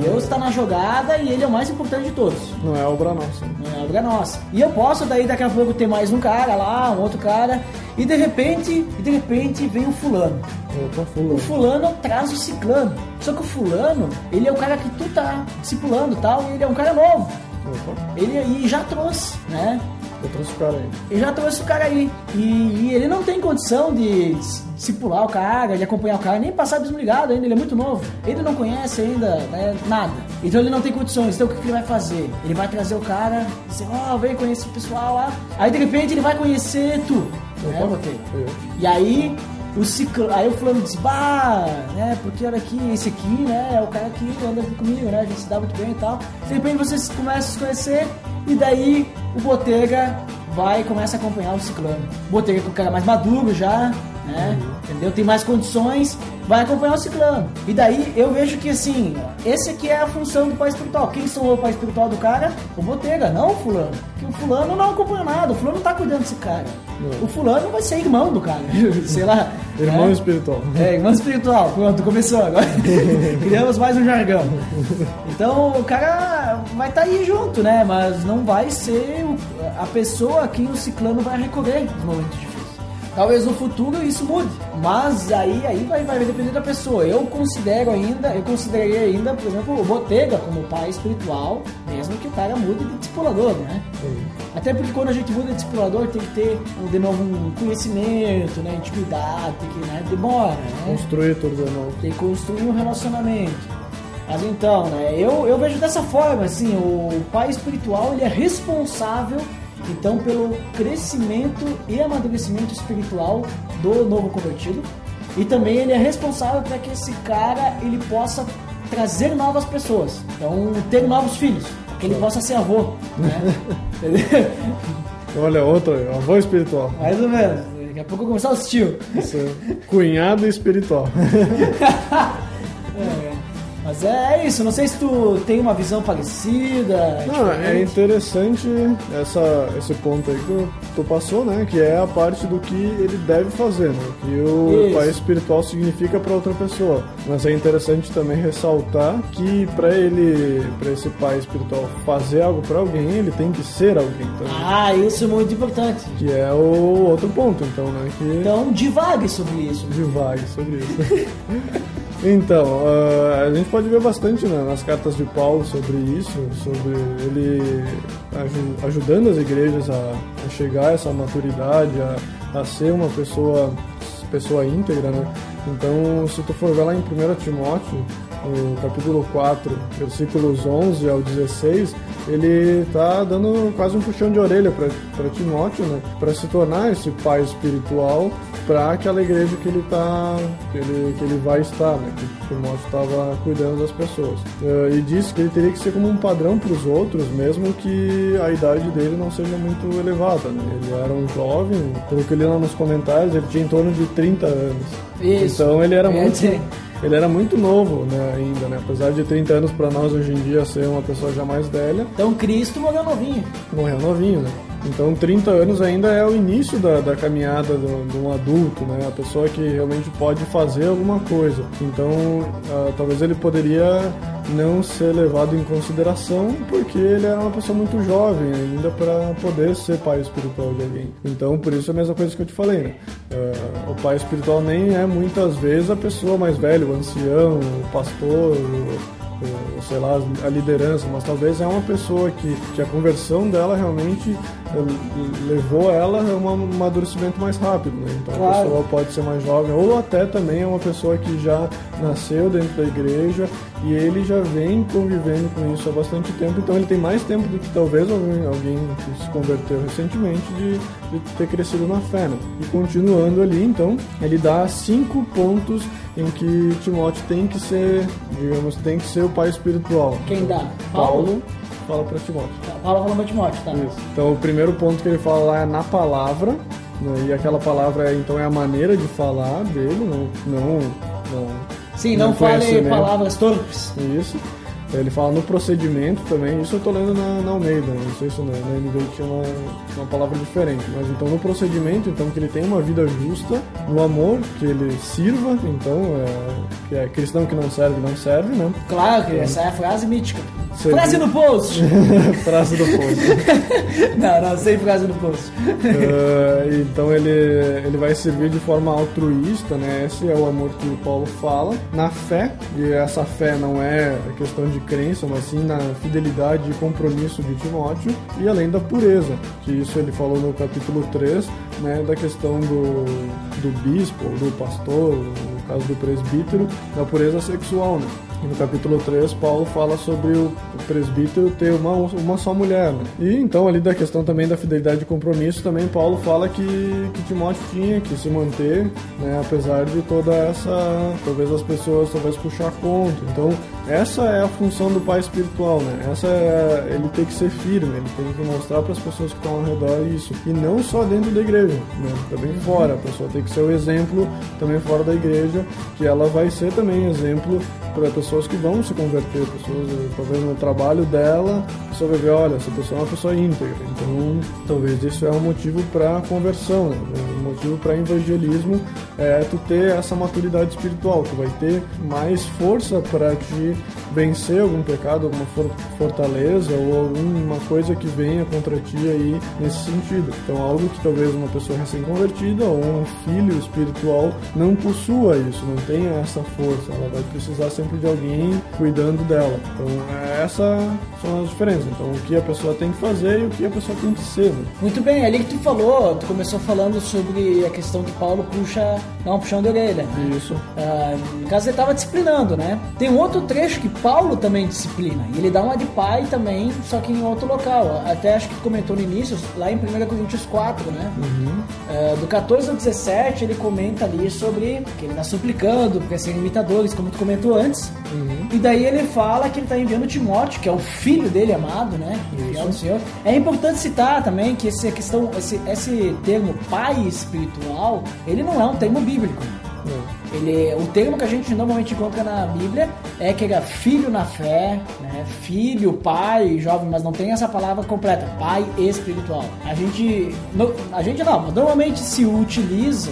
Deus está na jogada e ele é o mais importante de todos. Não é obra nossa. Não é obra nossa. E eu posso daí daqui a pouco ter mais um cara lá, um outro cara, e de repente, e de repente vem o fulano. Opa, O fulano. fulano traz o ciclano. Só que o fulano, ele é o cara que tu tá discipulando e tal, e ele é um cara novo. Opa, Ele aí já trouxe, né? Eu trouxe o cara aí. Ele já trouxe o cara aí. E, e ele não tem condição de dis- discipular o cara, de acompanhar o cara, nem passar desligado ainda, ele é muito novo. Ele não conhece ainda né, nada. Então ele não tem condições. Então o que, que ele vai fazer? Ele vai trazer o cara, dizer, ó, vem conhecer o pessoal lá. Aí de repente ele vai conhecer tu. Né, eu. E aí o ciclo, aí o fulano disse, bah, né, porque olha aqui, esse aqui, né, é o cara que anda aqui comigo, né, a gente se dá muito bem e tal. De repente vocês começam a se conhecer e daí o Botega vai e começa a acompanhar o ciclano. O Botega é o cara mais maduro já, né, entendeu? Tem mais condições, vai acompanhar o ciclano. E daí eu vejo que assim, esse aqui é a função do pai espiritual. Quem sou o pai espiritual do cara? O Botega, não o fulano. Porque o fulano não acompanha nada, o fulano não tá cuidando desse cara. O fulano vai ser irmão do cara, sei lá. Irmão né? espiritual. É, irmão espiritual. Pronto, começou agora. Criamos mais um jargão. Então o cara vai estar aí junto, né? Mas não vai ser a pessoa a quem o ciclano vai recorrer nos momentos difíceis. Talvez no futuro isso mude, mas aí, aí vai, vai depender da pessoa. Eu considero ainda, eu consideraria ainda, por exemplo, o Botega como pai espiritual, mesmo que o cara mude de discipulador, né? Até porque quando a gente muda de discipulador tem que ter de novo um conhecimento, né? Intimidade, tem que, né? Demora, né? Construir tudo de novo. Tem que construir um relacionamento. Mas então, né, eu, eu vejo dessa forma, assim, o pai espiritual ele é responsável então pelo crescimento e amadurecimento espiritual do novo convertido e também ele é responsável para que esse cara ele possa trazer novas pessoas, então ter novos filhos, que ele possa ser avô, né? Olha, outro, avô espiritual. Mais ou menos. Daqui a pouco eu vou começar os tio. Isso cunhado espiritual. É, mas é, é isso, não sei se tu tem uma visão parecida. Não, é diferente. interessante essa, esse ponto aí que tu, tu passou, né? Que é a parte do que ele deve fazer, né? Que o Isso. pai espiritual significa para outra pessoa. Mas é interessante também ressaltar que para ele, para esse pai espiritual fazer algo para alguém, ele tem que ser alguém também. Ah, isso é muito importante. Que é o outro ponto, então, né? Que Então, divague sobre isso. divague sobre isso. Então, ah, a gente pode ver bastante né, nas cartas de Paulo sobre isso, sobre ele aju- ajudando as igrejas a, a chegar a essa maturidade, a, a ser uma pessoa, pessoa íntegra, né? Então, se tu for ver lá em 1 Timóteo, no capítulo 4, versículos 11 ao 16, ele tá dando quase um puxão de orelha para Timóteo, né? Para se tornar esse pai espiritual para aquela igreja que ele tá que ele, que ele vai estar, né? Que Timóteo estava cuidando das pessoas. Eh, e disse que ele teria que ser como um padrão para os outros, mesmo que a idade dele não seja muito elevada, né? Ele era um jovem, pelo que eu li lá nos comentários, ele tinha em torno de 30 anos. Isso. Então ele era É, muito. Ele era muito novo né, ainda, né? Apesar de 30 anos para nós hoje em dia ser uma pessoa já mais velha, Então Cristo morreu novinho. morreu novinho, né? Então 30 anos ainda é o início da, da caminhada de um adulto, né? A pessoa que realmente pode fazer alguma coisa. Então ah, talvez ele poderia não ser levado em consideração porque ele era uma pessoa muito jovem ainda para poder ser pai espiritual de alguém. Então por isso é a mesma coisa que eu te falei, né? Ah, o pai espiritual nem é muitas vezes a pessoa mais velha, o ancião, o pastor, o, sei lá, a liderança, mas talvez é uma pessoa que, que a conversão dela realmente eh, levou ela a um amadurecimento mais rápido, né? Então a Claro. pessoa pode ser mais jovem, ou até também é uma pessoa que já nasceu dentro da igreja e ele já vem convivendo com isso há bastante tempo, então ele tem mais tempo do que talvez alguém, alguém que se converteu recentemente de, de ter crescido na fé, né? E continuando ali, então, ele dá cinco pontos em que Timóteo tem que ser, digamos, tem que ser o pai espiritual. Quem dá? Paulo fala para Timóteo. Tá, Paulo falou pra Timóteo, tá? Isso. Então o primeiro ponto que ele fala lá é na palavra, né? e aquela palavra é, então é a maneira de falar dele, não, não, não Sim, não, Não fale palavras torpes. isso. Ele fala no procedimento também, isso eu tô lendo na, na Almeida, não sei se na, na NVI tinha uma, uma palavra diferente, mas então no procedimento, então que ele tem uma vida justa, no amor, que ele sirva, então é, que é cristão que não serve, não serve, né? Claro que essa é a frase mítica. Frase no post! Frase do povo. não, não, sem frase no post. Ah, então ele, ele vai servir de forma altruísta, né? Esse é o amor que o Paulo fala. Na fé, e essa fé não é questão de crença, mas sim na fidelidade e compromisso de Timóteo. E além da pureza, que isso ele falou no capítulo 3, né? Da questão do, do bispo, do pastor, no caso do presbítero, da pureza sexual, né? E no capítulo 3, Paulo fala sobre o presbítero ter uma, uma só mulher. Né? E então, ali da questão também da fidelidade e compromisso, também Paulo fala que, que Timóteo tinha que se manter, né, apesar de toda essa. talvez as pessoas talvez puxar conta. Então, essa é a função do pai espiritual, né? Essa é, ele tem que ser firme, ele tem que mostrar para as pessoas que estão ao redor isso. E não só dentro da igreja, né? Também fora. A pessoa tem que ser o exemplo também fora da igreja, que ela vai ser também exemplo para pessoas que vão se converter, pessoas talvez no trabalho dela, pessoa vai ver, olha, essa pessoa é uma pessoa íntegra. Então, talvez isso é um motivo para conversão, né? um motivo para evangelismo é tu ter essa maturidade espiritual, tu vai ter mais força para te vencer algum pecado, alguma for- fortaleza ou alguma coisa que venha contra ti aí nesse sentido. Então, algo que talvez uma pessoa recém-convertida ou um filho espiritual não possua isso, não tenha essa força, ela vai precisar sempre de alguém cuidando dela. Então, essas são as diferenças. Então, o que a pessoa tem que fazer e o que a pessoa tem que ser. Né? Muito bem, ali que tu falou, tu começou falando sobre a questão que Paulo puxa, dá um puxão de orelha. né? Isso. Ah, no caso, ele estava disciplinando, né? Tem um outro trecho que Paulo também disciplina. E ele dá uma de pai também, só que em outro local. Até acho que comentou no início, lá em 1 Coríntios 4, né? Ah, do 14 ao 17, ele comenta ali sobre que ele está suplicando para serem imitadores, como tu comentou antes. E daí ele fala que ele está enviando Timóteo, que é o filho dele amado, né? Do Senhor. É importante citar também que esse, questão, esse, esse termo pai espiritual, ele não é um termo bíblico. Ele, o termo que a gente normalmente encontra na Bíblia é que era filho na fé, né? filho, pai, jovem, mas não tem essa palavra completa, pai espiritual. A gente, a gente não, normalmente se utiliza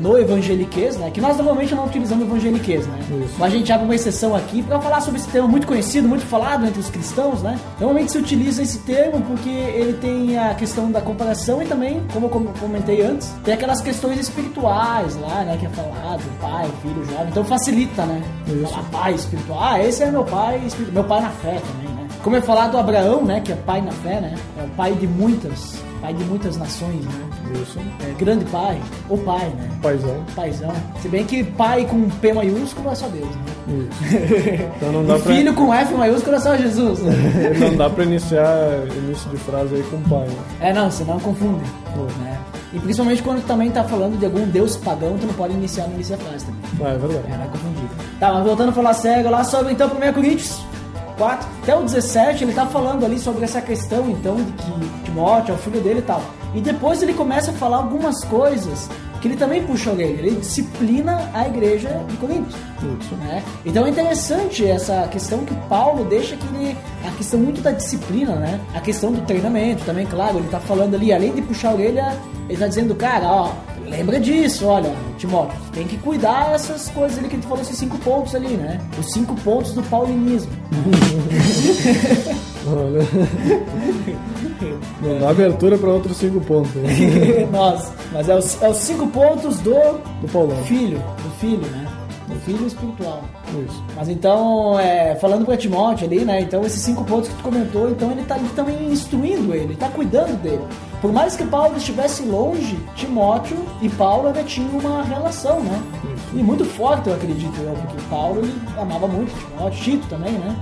no evangeliquez, né? Que nós normalmente não utilizamos evangeliquez, né? Isso. Mas a gente abre uma exceção aqui para falar sobre esse termo muito conhecido, muito falado entre os cristãos, né? Normalmente se utiliza esse termo porque ele tem a questão da comparação e também, como eu com- comentei antes, tem aquelas questões espirituais lá, né? Que é falado, pai, filho, jovem. Então facilita, né? Isso. Falar pai espiritual. Ah, esse é meu pai, meu pai na fé também, né? Como é falado do Abraão, né? Que é pai na fé, né? É o pai de muitas, pai de muitas nações, né? Isso. É grande pai, ou pai, né? Paizão. Paizão. Se bem que pai com P maiúsculo é só Deus, né? Isso. Então não dá E pra, filho com F maiúsculo é só Jesus. né? não dá pra iniciar início de frase aí com pai. Né? é, não, senão confunde. Né? E principalmente quando também tá falando de algum deus pagão, tu não pode iniciar no início da frase também. Ah, é verdade. É. Tá, mas voltando a falar sério lá sobre então 1 Coríntios 4, até o 17, ele tá falando ali sobre essa questão então de que Timóteo é o filho dele e tal. E depois ele começa a falar algumas coisas que ele também puxa a orelha, ele disciplina a igreja de Corinto. Né? Então é interessante essa questão que Paulo deixa que ele, a questão muito da disciplina, né? A questão do treinamento também, claro, ele tá falando ali, além de puxar a orelha, ele tá dizendo, cara, ó, lembra disso, olha, Timóteo, tem que cuidar dessas coisas ali que gente falou, esses cinco pontos ali, né? Os cinco pontos do paulinismo. Não dá abertura para outros cinco pontos. né? Nossa, mas é os, é os cinco pontos do Do Paulão. filho, do filho, né? Do filho espiritual. Isso. Mas então, é, falando para Timóteo ali, né? Então, esses cinco pontos que tu comentou, então ele tá ali também instruindo ele, ele tá cuidando dele. Por mais que Paulo estivesse longe, Timóteo e Paulo ainda tinham uma relação, né? E muito forte, eu acredito, eu, porque Paulo ele amava muito Timóteo, Tito também, né?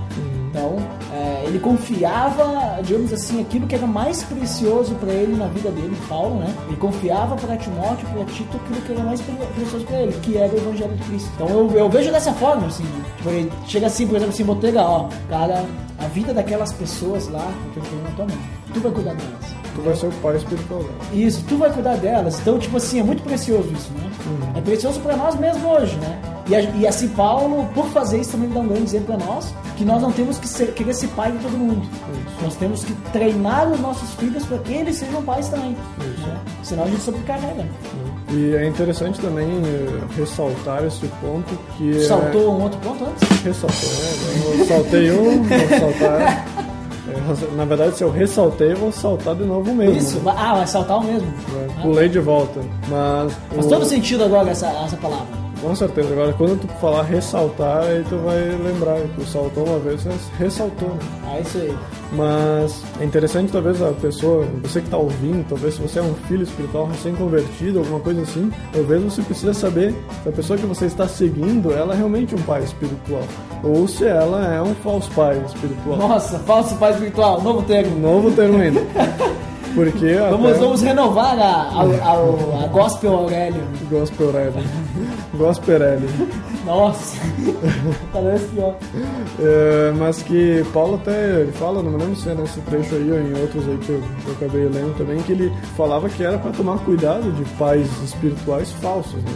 Então, é, ele confiava, digamos assim, aquilo que era mais precioso para ele na vida dele, Paulo, né? Ele confiava para Timóteo, para Tito, aquilo que era mais pre- precioso para ele, que era o Evangelho de Cristo. Então, eu, eu vejo dessa forma, assim, né? Tipo, ele chega assim, por exemplo, assim, Botega, ó, cara, a vida daquelas pessoas lá, que eu tenho na tua mão, tu vai cuidar delas. Tu vai ser o pai espiritual dela. Isso, tu vai cuidar delas. Então, tipo assim, é muito precioso isso, né? É precioso pra nós mesmo hoje, né? E, a- e assim, Paulo, por fazer isso, também dá um grande exemplo pra nós, que nós não temos que ser, querer ser pai de todo mundo. Nós temos que treinar os nossos filhos para que eles sejam pais também. Né? Senão a gente sobrecarrega. E é interessante também eh, ressaltar esse ponto que é... Saltou um outro ponto antes? Ressaltou, né? Eu saltei um, vou saltar. É, na verdade, se eu ressaltei, eu vou saltar de novo mesmo. Isso, vai- ah, vai saltar o mesmo. né? Ah, Pulei de volta. Mas. Faz o- todo sentido agora essa, essa palavra. Com certeza. Agora, quando tu falar ressaltar, aí tu vai lembrar. Tu saltou uma vez, ressaltou, né? Ah, isso aí. Mas é interessante, talvez, a pessoa, você que está ouvindo, talvez se você é um filho espiritual recém-convertido, alguma coisa assim, talvez você precisa saber se a pessoa que você está seguindo, ela é realmente um pai espiritual. Ou se ela é um falso pai espiritual. Nossa, falso pai espiritual, novo termo. Novo termo ainda. Porque Vamos, até... vamos renovar a, a, a, a Gospel Aurélio. Gospel Rally. Gospel Rally. Nossa, parece pior. É, mas que Paulo até ele fala, não me lembro se é nesse trecho aí ou em outros aí que eu, eu acabei lendo também, que ele falava que era para tomar cuidado de pais espirituais falsos, né?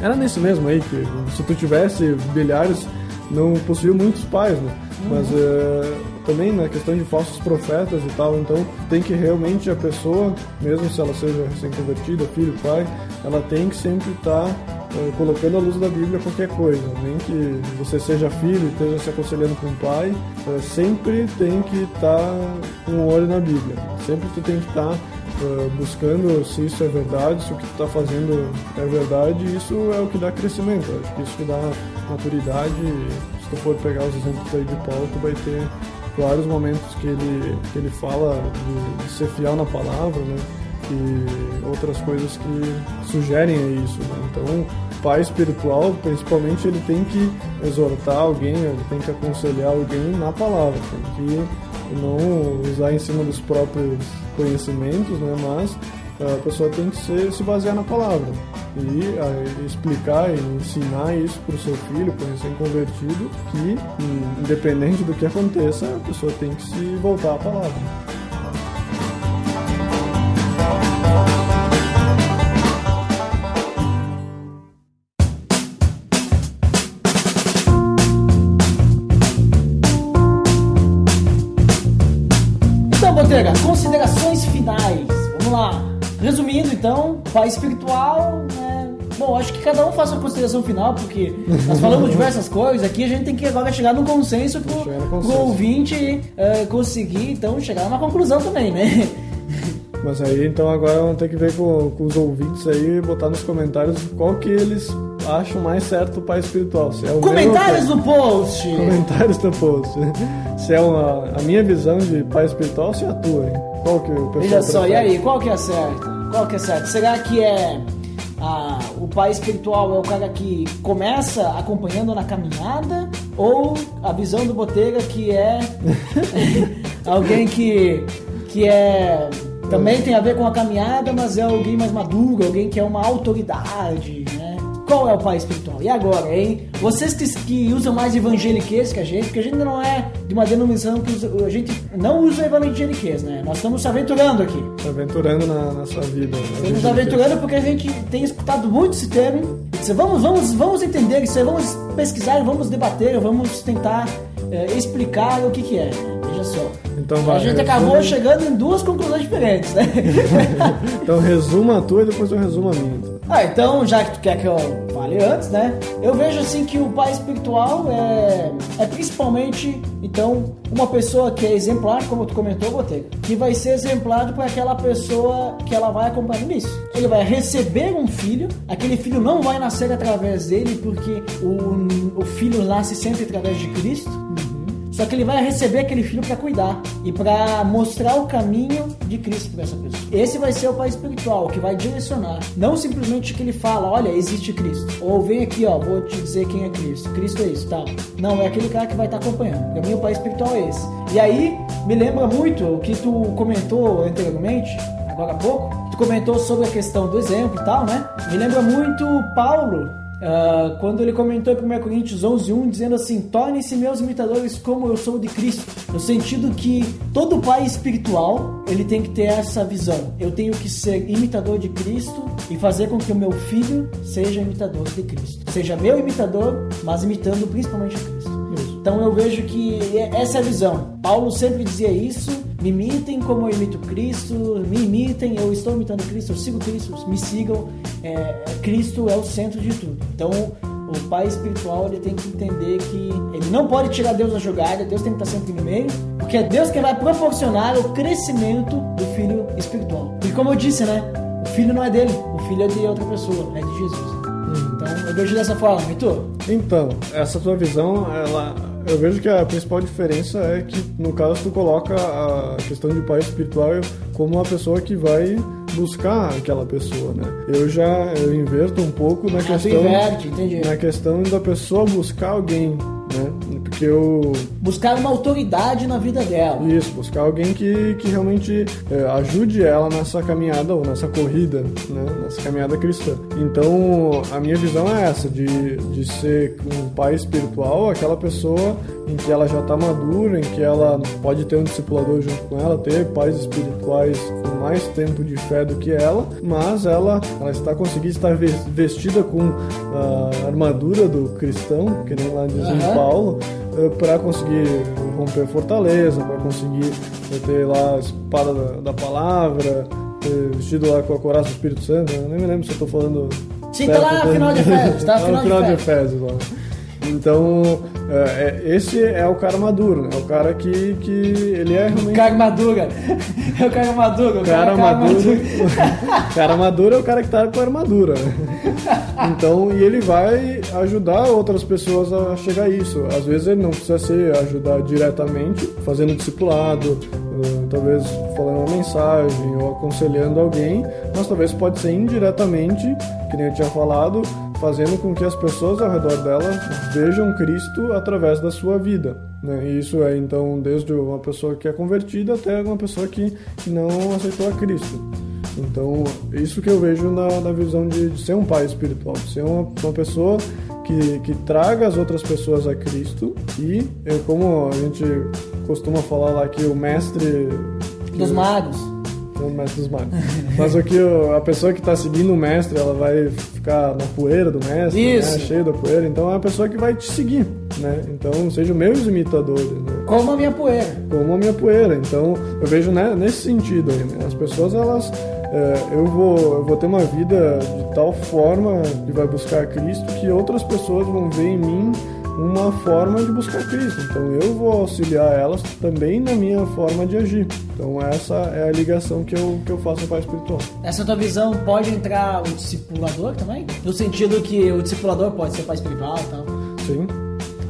Era nesse mesmo aí, que se tu tivesse bilhares, não possuía muitos pais, né? Mas é, também na questão de falsos profetas e tal, então tem que realmente a pessoa, mesmo se ela seja recém-convertida, filho, pai, ela tem que sempre estar eh, colocando à luz da Bíblia qualquer coisa, nem que você seja filho esteja se aconselhando com o pai, eh, sempre tem que estar com o olho na Bíblia. Sempre tu tem que estar eh, buscando se isso é verdade, se o que tu está fazendo é verdade, isso é o que dá crescimento. Acho que isso que dá maturidade. e Se tu for pegar os exemplos aí de Paulo, tu vai ter vários momentos que ele, que ele fala de, de ser fiel na palavra, né? e outras coisas que sugerem isso. Né? Então, pai espiritual, principalmente, ele tem que exortar alguém, ele tem que aconselhar alguém na palavra, tem que não usar em cima dos próprios conhecimentos, né? mas a pessoa tem que ser, se basear na palavra e ah, explicar e ensinar isso para o seu filho, para o recém-convertido, que independente do que aconteça, a pessoa tem que se voltar à palavra. Então, pai espiritual, né? Bom, acho que cada um faça a consideração final, porque nós falamos diversas coisas aqui, a gente tem que agora chegar num consenso pro, no pro consenso. ouvinte eh, conseguir, então, chegar numa conclusão também, né? Mas aí então agora vamos ter que ver com, com os ouvintes aí botar nos comentários qual que eles acham mais certo o pai espiritual. Se é o Comentários meu, no post! comentários do post. Se é uma, a minha visão de pai espiritual se é a tua, hein? Qual que o pessoal Veja só, e prefere? aí, qual que é certo? Qual que é certo? Será que é ah, o pai espiritual é o cara que começa acompanhando na caminhada? Ou a visão do Botega que é alguém que, que é também tem a ver com a caminhada, mas é alguém mais maduro, alguém que é uma autoridade? Qual é o pai espiritual? E agora, hein? Vocês que, que usam mais evangeliquez que a gente, porque a gente não é de uma denominação que usa, a gente não usa evangeliquez, né? Nós estamos se aventurando aqui. Se aventurando na, na sua vida. Estamos nos aventurando porque a gente tem escutado muito esse termo. Vamos, vamos, vamos entender isso aí, vamos pesquisar, vamos debater, vamos tentar eh, explicar o que, que é. Veja só. Então a vai, gente resume- acabou chegando em duas conclusões diferentes, né? Então resuma a tua e depois eu resumo a minha. Ah, então, já que tu quer que eu fale antes, né? Eu vejo assim que o pai espiritual é, é principalmente, então, uma pessoa que é exemplar, como tu comentou, Botega, que vai ser exemplar para aquela pessoa que ela vai acompanhar nisso. Ele vai receber um filho, aquele filho não vai nascer através dele, porque o, o filho nasce sempre através de Cristo. Só que ele vai receber aquele filho para cuidar e para mostrar o caminho de Cristo para essa pessoa. Esse vai ser o pai espiritual que vai direcionar, não simplesmente que ele fala, olha, existe Cristo, ou vem aqui, ó, vou te dizer quem é Cristo. Cristo é isso, tal. Não, é aquele cara que vai estar acompanhando. Para mim o pai espiritual é esse. E aí me lembra muito o que tu comentou anteriormente, agora há pouco. Tu comentou sobre a questão do exemplo e tal, né? Me lembra muito Paulo ah, quando ele comentou em 1 Coríntios 11, 1, dizendo assim: Tornem-se meus imitadores como eu sou de Cristo. No sentido que todo pai espiritual ele tem que ter essa visão. Eu tenho que ser imitador de Cristo e fazer com que o meu filho seja imitador de Cristo. Seja meu imitador, mas imitando principalmente a Cristo. Então eu vejo que essa é a visão. Paulo sempre dizia isso. Me imitem como eu imito Cristo, me imitem, eu estou imitando Cristo, eu sigo Cristo, me sigam. É, Cristo é o centro de tudo. Então o pai espiritual ele tem que entender que ele não pode tirar Deus da jogada, Deus tem que estar sempre no meio, porque é Deus que vai proporcionar o crescimento do filho espiritual. E como eu disse, né? O filho não é dele, o filho é de outra pessoa, é de Jesus. Então eu vejo dessa forma, tu? Então, essa tua visão, ela, eu vejo que a principal diferença é que, no caso, tu coloca a questão de pai espiritual como uma pessoa que vai buscar aquela pessoa, né? Eu já eu inverto um pouco na Ah, questão inverte, na questão da pessoa buscar alguém, né? Porque eu Buscar uma autoridade na vida dela. isso, buscar alguém que, que realmente é, ajude ela nessa caminhada ou nessa corrida, né? Nessa caminhada cristã. Então, a minha visão é essa, de, de ser um pai espiritual, aquela pessoa em que ela já está madura, em que ela pode ter um discipulador junto com ela, ter pais espirituais com mais tempo de fé do que ela, mas ela, ela está conseguindo estar ves- vestida com a armadura do cristão, que nem lá diz Aham. Paulo, para conseguir romper fortaleza, para conseguir eh, ter lá a espada da, da palavra, ter vestido lá com a coraça do Espírito Santo, eu nem me lembro se eu tô falando. Sim, tá lá no final de Efésios, tá? Tá no Final de final de. Efésios lá. Então, é, é- esse é o cara maduro, né? É o cara que, que ele é realmente. Cara madura. É o cara maduro. O cara maduro. cara maduro é o cara que tá com a armadura. né? Então, e ele vai ajudar outras pessoas a chegar a isso. Às vezes ele não precisa ser ajudar diretamente, fazendo discipulado, eh, talvez falando uma mensagem ou aconselhando alguém, mas talvez pode ser indiretamente, que nem eu tinha falado, fazendo com que as pessoas ao redor dela vejam Cristo através da sua vida. Né? E isso é então desde uma pessoa que é convertida até uma pessoa que, não aceitou a Cristo. Então, isso que eu vejo na, na visão de, de ser um pai espiritual, de ser uma, uma pessoa que, que traga as outras pessoas a Cristo e, como a gente costuma falar lá que o mestre Dos magos. O mestre dos magos. Mas o que a pessoa que está seguindo o mestre, ela vai ficar na poeira do mestre, Isso. né? cheio da poeira. Então é a pessoa que vai te seguir, né? Então sejam meus imitadores, né? Como a minha poeira. como a minha poeira. Então eu vejo né, nesse sentido aí, né? As pessoas elas é, eu vou eu vou ter uma vida de tal forma que vai buscar Cristo que outras pessoas vão ver em mim uma forma de buscar Cristo. Então eu vou auxiliar elas também na minha forma de agir. Então essa é a ligação que eu, que eu faço no pai espiritual. Nessa tua visão pode entrar o discipulador também? No sentido que o discipulador pode ser pai espiritual e tal. Sim.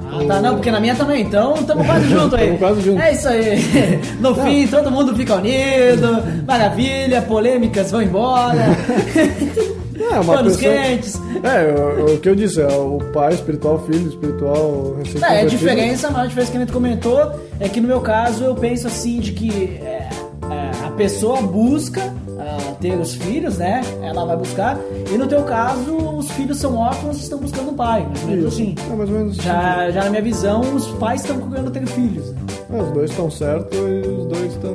Ah, tá, não, porque na minha também, então tamo quase junto aí. Tamo quase junto. É isso aí. No fim, todo mundo fica unido, maravilha, polêmicas vão embora. É, uma Panos pessoa- quentes. É, o, o que eu disse, é o pai espiritual, filho espiritual, recém é a diferença, mas a diferença que a gente comentou é que no meu caso eu penso assim de que é, é, a pessoa busca ah, ter os filhos, né? Ela vai buscar. E no teu caso, os filhos são órfãos e estão buscando um pai. Mais ou menos assim. É mais ou menos assim. Já, já na minha visão, os pais estão procurando ter filhos. né? É, os dois estão certos e os dois estão.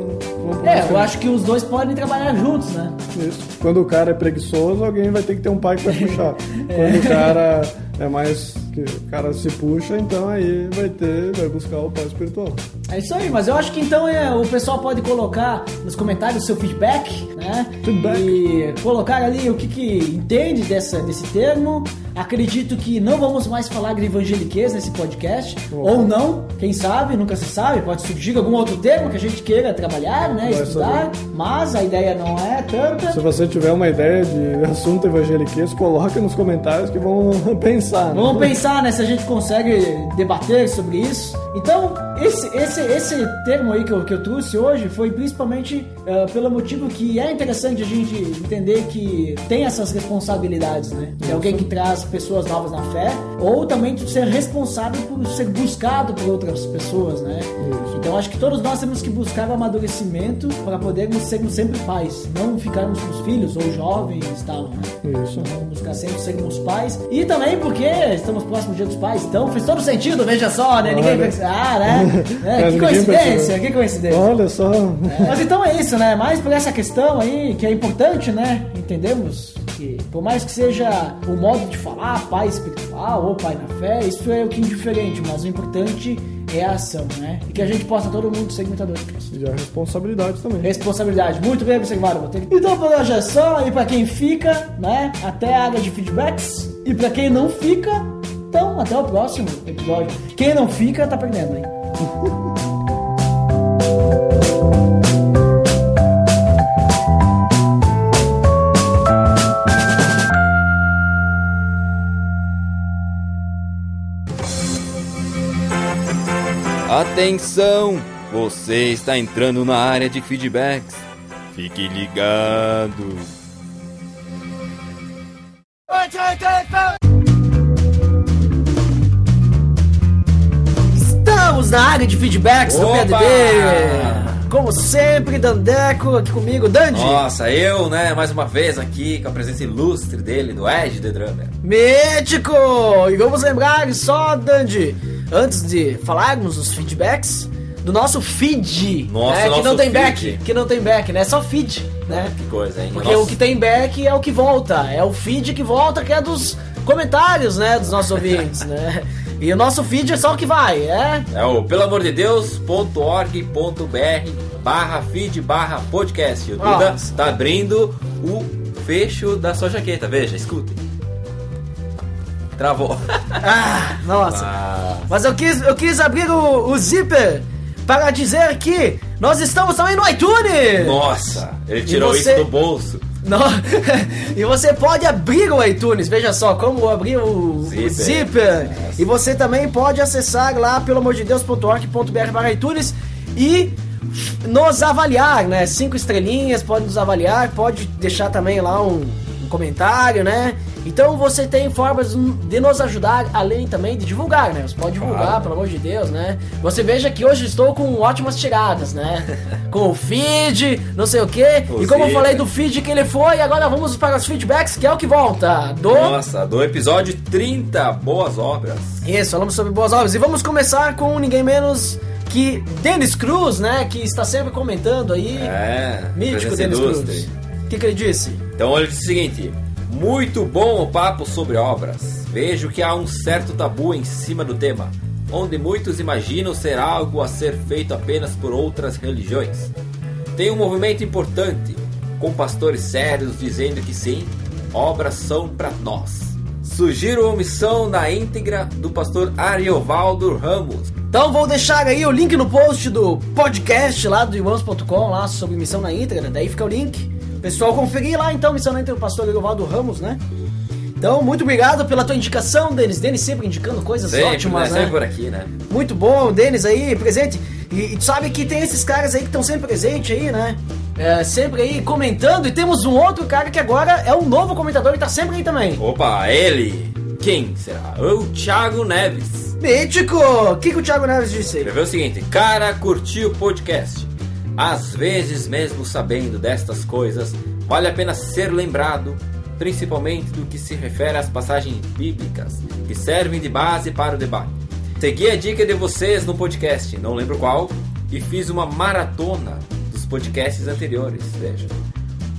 É, eu acho que os dois podem trabalhar juntos, né? Isso. Quando o cara é preguiçoso, alguém vai ter que ter um pai que vai puxar. Quando o cara é mais. que o cara se puxa, então aí vai ter. vai buscar o pai espiritual. É isso aí, mas eu acho que então é, o pessoal pode colocar nos comentários o seu feedback, né? Feedback. E colocar ali o que, que entende dessa, desse termo. Acredito que não vamos mais falar de evangeliquez nesse podcast. Ou não, quem sabe, nunca se sabe. Pode surgir algum outro termo que a gente queira trabalhar, né? Vai estudar. Mas a ideia não é tanta. Se você tiver uma ideia de assunto evangeliquez, coloque nos comentários que vão pensar. né? Vamos pensar, né, se a gente consegue debater sobre isso. Então, esse, esse, esse termo aí que eu, que eu trouxe hoje foi principalmente ah, pelo motivo que é interessante a gente entender que tem essas responsabilidades, né? De alguém que traz pessoas novas na fé, ou também de ser responsável por ser buscado por outras pessoas, né? Então, acho que todos nós temos que buscar o amadurecimento para podermos sermos sempre pais, não ficarmos com os filhos ou jovens e tal, né? Isso. Vamos buscar sempre sermos pais. E também porque estamos próximo do dia dos pais. Então fez todo sentido, veja só, né? Ninguém pensa. Ah, né? É, que coincidência, que coincidência. Olha só. Mas então é isso, né? Mais por essa questão aí, que é importante, né? Entendemos que, por mais que seja o modo de falar, pai espiritual ou pai na fé, isso é o que é indiferente, mas o importante é a ação, né? E que a gente possa todo mundo ser imitador de Cristo. E a responsabilidade também. Responsabilidade. Muito bem observado, ter Então por hoje é só, e pra quem fica, né? Até a área de feedbacks. E pra quem não fica, então até o próximo episódio. Quem não fica, tá perdendo, hein? Atenção! Você está entrando na área de feedbacks. Fique ligado. De feedbacks do Opa! PDD. Como sempre, Dandeco aqui comigo. Dandy, Nossa, eu, né, mais uma vez aqui com a presença ilustre dele, do Ed The Drummer. Mítico! E vamos lembrar só, Dandy, antes de falarmos os feedbacks, do nosso feed. Nossa, né, que nosso não tem feed. back. Que não tem back, né? É só feed, né? Que coisa, hein? Porque Nossa. o que tem back é o que volta. É o feed que volta, que é dos comentários, né? Dos nossos ouvintes, né? E o nosso feed é só o que vai, é? É o pelamordedeus.org.br barra feed barra podcast. O Duda Nossa. tá abrindo o fecho da sua jaqueta. Veja, escutem. Travou. Ah, nossa. Ah, Mas eu quis, eu quis abrir o, o zíper para dizer que nós estamos também no iTunes! nossa, ele tirou você- isso do bolso. Não. e você pode abrir o iTunes, veja só como abrir o Zipper. o zíper. E você também pode acessar lá pelo amor de Deus.org.br para iTunes e nos avaliar, né? Cinco estrelinhas, pode nos avaliar, pode deixar também lá um, um comentário, né? Então você tem formas de nos ajudar, além também de divulgar, né? Você pode divulgar, Claro. pelo amor de Deus, né? Você veja que hoje estou com ótimas tiradas, né? com o feed, não sei o quê. O e como eu falei do feed que ele foi, agora vamos para os feedbacks, que é o que volta. Do. Nossa, do episódio 30, Boas Obras. Isso, falamos sobre boas obras. E vamos começar com ninguém menos que Dennis Cruz, né? Que está sempre comentando aí. É, Mítico ilustre. Cruz. O que, que ele disse? Então ele disse o seguinte: Muito bom o papo sobre obras. Vejo que há um certo tabu em cima do tema, onde muitos imaginam ser algo a ser feito apenas por outras religiões. Tem um movimento importante, com pastores sérios dizendo que sim, obras são para nós. Sugiro a omissão na íntegra do pastor Ariovaldo Ramos. Então vou deixar aí o link no post do podcast lá do irmãos.com, lá sobre missão na íntegra, daí fica o link. Pessoal, conferir lá então, missão íntegra do pastor Egovaldo Ramos, né? Então, muito obrigado pela tua indicação, Denis. Denis sempre indicando coisas Sempre, ótimas, né? né? Sempre por aqui, né? Muito bom, o Denis aí, presente. E, e tu sabe que tem esses caras aí que estão sempre presentes aí, né? É, sempre aí comentando. E temos um outro cara que agora é um novo comentador e tá sempre aí também. Opa, ele! Quem será? O Thiago Neves. Mítico! O que, que o Thiago Neves disse aí? Escreveu o seguinte: Cara, curti o podcast. Às vezes, mesmo sabendo destas coisas, vale a pena ser lembrado, principalmente do que se refere às passagens bíblicas que servem de base para o debate. Segui a dica de vocês no podcast, não lembro qual, e fiz uma maratona dos podcasts anteriores. Veja,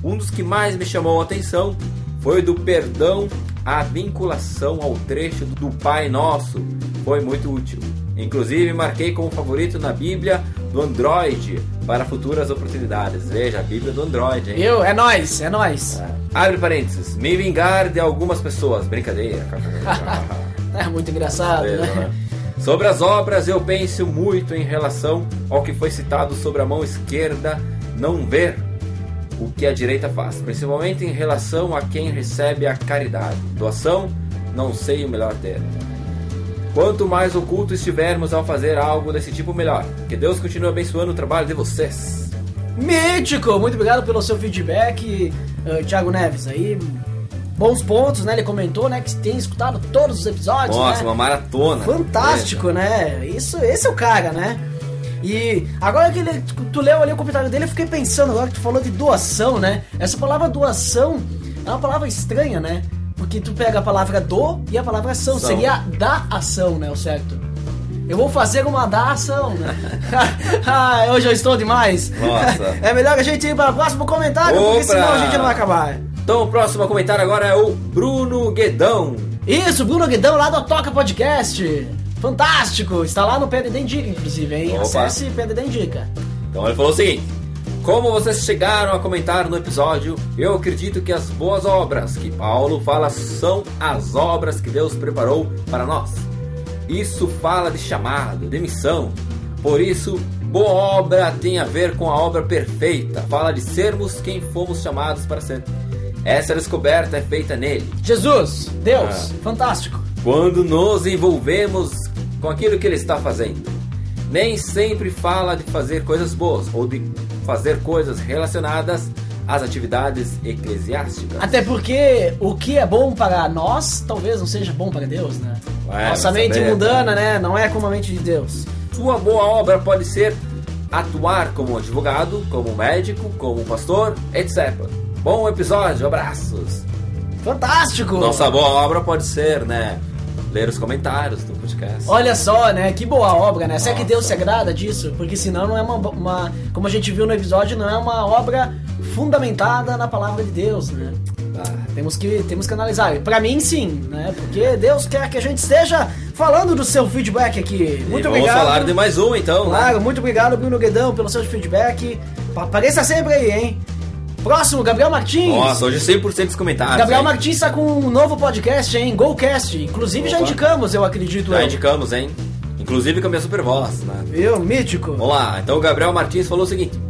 um dos que mais me chamou a atenção foi do perdão à vinculação ao trecho do Pai Nosso. Foi muito útil. Inclusive, marquei como favorito na Bíblia do Android para futuras oportunidades. Veja, a Bíblia do Android, hein? Eu, é nóis, é nóis. Abre parênteses. Me vingar de algumas pessoas. Brincadeira. É muito engraçado, né? né? Sobre as obras, eu penso muito em relação ao que foi citado sobre a mão esquerda não ver o que a direita faz, principalmente em relação a quem recebe a caridade. Doação, não sei o melhor termo. Quanto mais oculto estivermos ao fazer algo desse tipo, melhor. Que Deus continue abençoando o trabalho de vocês. Mítico! Muito obrigado pelo seu feedback, uh, Thiago Neves. Aí, bons pontos, né? Ele comentou, né, que tem escutado todos os episódios, Nossa, né? uma maratona. Fantástico, né? Isso, esse é o cara, né? E agora que ele, tu, tu leu ali o comentário dele, eu fiquei pensando agora que tu falou de doação, né? Essa palavra doação é uma palavra estranha, né? Porque tu pega a palavra do e a palavra ação. Ação. Seria da ação, né? O certo. Eu vou fazer uma da ação, né? ah, hoje eu estou demais. Nossa. é melhor a gente ir para o próximo comentário, porque Opa! senão a gente não vai acabar. Então, o próximo comentário agora é o Bruno Guedão. Isso, Bruno Guedão lá do Toca Podcast. Fantástico! Está lá no PDD Indica, inclusive, hein? Opa. Acesse PDD Indica. Então ele falou o seguinte: Como vocês chegaram a comentar no episódio, eu acredito que as boas obras que Paulo fala são as obras que Deus preparou para nós. Isso fala de chamado, de missão. Por isso, boa obra tem a ver com a obra perfeita. Fala de sermos quem fomos chamados para ser. Essa descoberta é feita nele. Jesus, Deus, Ah. fantástico. quando nos envolvemos com aquilo que ele está fazendo. Nem sempre fala de fazer coisas boas ou de fazer coisas relacionadas às atividades eclesiásticas. Até porque o que é bom para nós, talvez não seja bom para Deus, né? Ué, Nossa mente saber, mundana, né? Não é como a mente de Deus. Sua boa obra pode ser atuar como advogado, como médico, como pastor, etc. Bom episódio, abraços. Fantástico! Nossa boa obra pode ser, né? Ler os comentários do Olha só, né? Que boa obra, né? Será que Nossa. Deus se agrada disso? Porque senão não é uma, uma. Como a gente viu no episódio, não é uma obra fundamentada na palavra de Deus, né? Ah, Temos que, temos que analisar. Pra mim, sim, né? Porque Deus quer que a gente esteja falando do seu feedback aqui. Muito e vamos obrigado. falar de mais um então, Claro, né? muito obrigado, Bruno Guedão, pelo seu feedback. Pa- Apareça sempre aí, hein? Próximo, Gabriel Martins. Nossa, hoje 100% dos comentários. Gabriel hein? Martins está com um novo podcast, hein? Golcast. Inclusive já Opa. indicamos, eu acredito. Já eu. indicamos, hein? Inclusive com a minha super voz, né? Viu? Mítico. Vamos lá, então o Gabriel Martins falou o seguinte: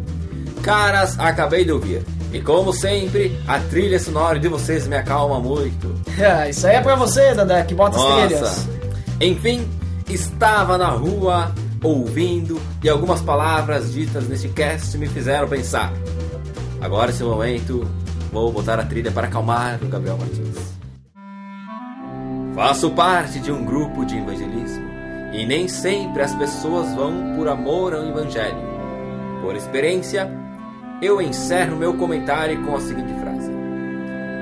Caras, acabei de ouvir. E como sempre, a trilha sonora de vocês me acalma muito. É, isso aí é pra você, Dandé, que bota as Nossa. trilhas. Enfim, estava na rua ouvindo e algumas palavras ditas neste cast me fizeram pensar. Agora, esse momento, vou botar a trilha para acalmar o Gabriel Martins. Faço parte de um grupo de evangelismo e nem sempre as pessoas vão por amor ao evangelho. Por experiência, eu encerro meu comentário com a seguinte frase: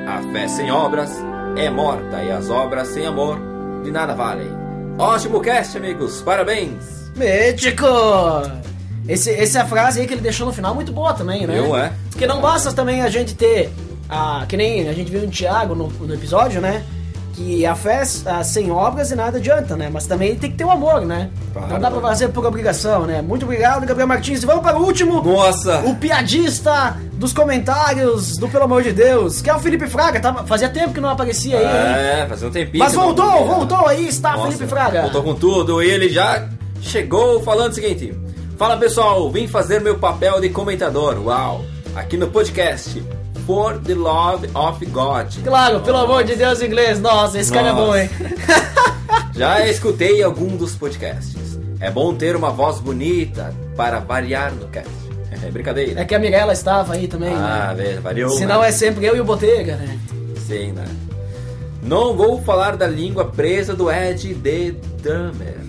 A fé sem obras é morta e as obras sem amor de nada valem. Ótimo cast, amigos! Parabéns! Mítico! Esse, essa é a frase aí que ele deixou no final muito boa também, né? Eu, é. Porque não basta também a gente ter, a, que nem a gente viu em Tiago no, no episódio, né? Que a fé sem obras e nada adianta, né? Mas também tem que ter o amor, né? Claro, não dá pra fazer por obrigação, né? Muito obrigado, Gabriel Martins. E vamos para o último, Nossa! o piadista dos comentários do Pelo Amor de Deus, que é o Felipe Fraga. Tava, fazia tempo que não aparecia aí, hein? É, fazia um tempinho. Mas voltou, voltou aí, está Nossa, Felipe Fraga. Voltou com tudo e ele já chegou falando o seguinte: Fala pessoal, vim fazer meu papel de comentador. Uau! Aqui no podcast For the Love of God. Claro, pelo amor de Deus, inglês. Nossa, esse cara é bom, hein? Já escutei algum dos podcasts. É bom ter uma voz bonita para variar no cast. É brincadeira. É que a Mirella estava aí também, Ah, né? variou. Senão né? é sempre eu e o Botega, né? Sim, né? Não vou falar da língua presa do Ed de Drummer.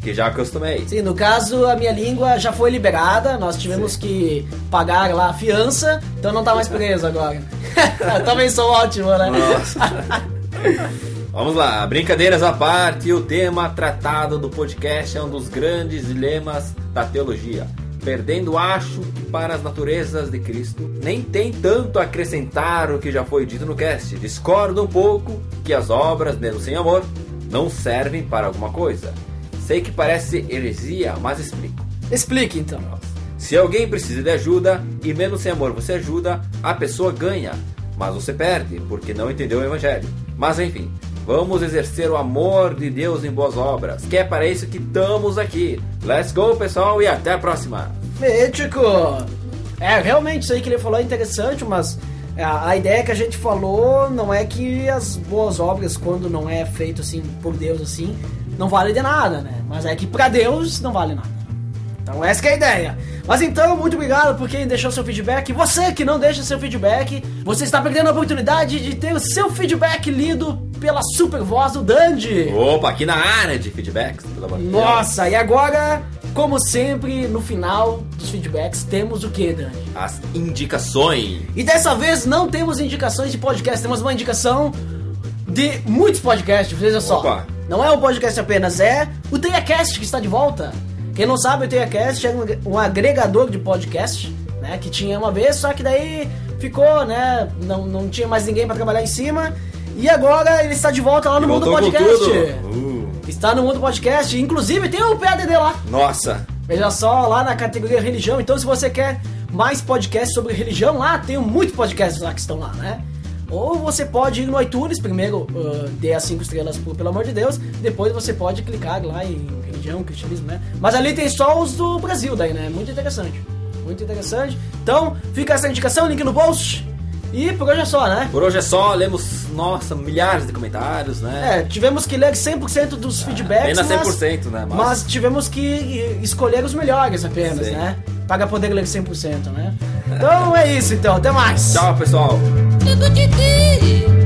Que já acostumei. Sim, no caso, a minha língua já foi liberada, nós tivemos que pagar lá a fiança, então não tá mais preso agora. Também sou ótimo, né? Nossa. Vamos lá, brincadeiras à parte, o tema tratado do podcast é um dos grandes dilemas da teologia. Perdendo, acho que para as naturezas de Cristo nem tem tanto a acrescentar o que já foi dito no cast. Discordo um pouco que as obras, mesmo sem amor, não servem para alguma coisa. Sei que parece heresia, mas explico. Explique então. Se alguém precisa de ajuda e mesmo sem amor você ajuda, a pessoa ganha, mas você perde porque não entendeu o evangelho. Mas enfim, vamos exercer o amor de Deus em boas obras, que é para isso que estamos aqui. Let's go, pessoal, e até a próxima. Mítico! É, realmente isso aí que ele falou é interessante, mas a, a ideia que a gente falou não é que as boas obras, quando não é feito assim por Deus assim, não vale de nada, né? Mas é que pra Deus não vale nada. Então essa que é a ideia. Mas então, muito obrigado por quem deixou seu feedback. Você que não deixa seu feedback, você está perdendo a oportunidade de ter o seu feedback lido pela super voz do Dandy. Opa, aqui na área de feedbacks, pelo amor de Deus. Nossa, e agora, como sempre, no final dos feedbacks, temos o que, Dandy? As indicações. E dessa vez não temos indicações de podcast, temos uma indicação de muitos podcasts, veja só. Opa. Não é um podcast apenas, é o TeiaCast que está de volta. Quem não sabe, o TeiaCast é um, agregador de podcast, né? Que tinha uma vez, só que daí ficou, né? Não, não tinha mais ninguém para trabalhar em cima. E agora ele está de volta lá no mundo podcast. Uh, Está no mundo podcast. Inclusive tem o PADD lá. nossa, Veja só, lá na categoria religião. Então, se você quer mais podcasts sobre religião, lá tem muitos podcasts lá que estão lá, né? Ou você pode ir no iTunes, primeiro uh, dê as 5 estrelas por, pelo amor de Deus, depois você pode clicar lá em religião, cristianismo, né? Mas ali tem só os do Brasil daí, né? Muito interessante. Muito interessante. Então, fica essa indicação, link no post. E por hoje é só, né? por hoje é só, lemos, nossa, milhares de comentários, né? É, tivemos que ler 100% dos feedbacks, apenas mas, 100%, né? Mas- Mas tivemos que escolher os melhores apenas, Sim. né? Para poder ler 100%, né? Então é isso, então. Até mais. Tchau, pessoal. tudo de ti.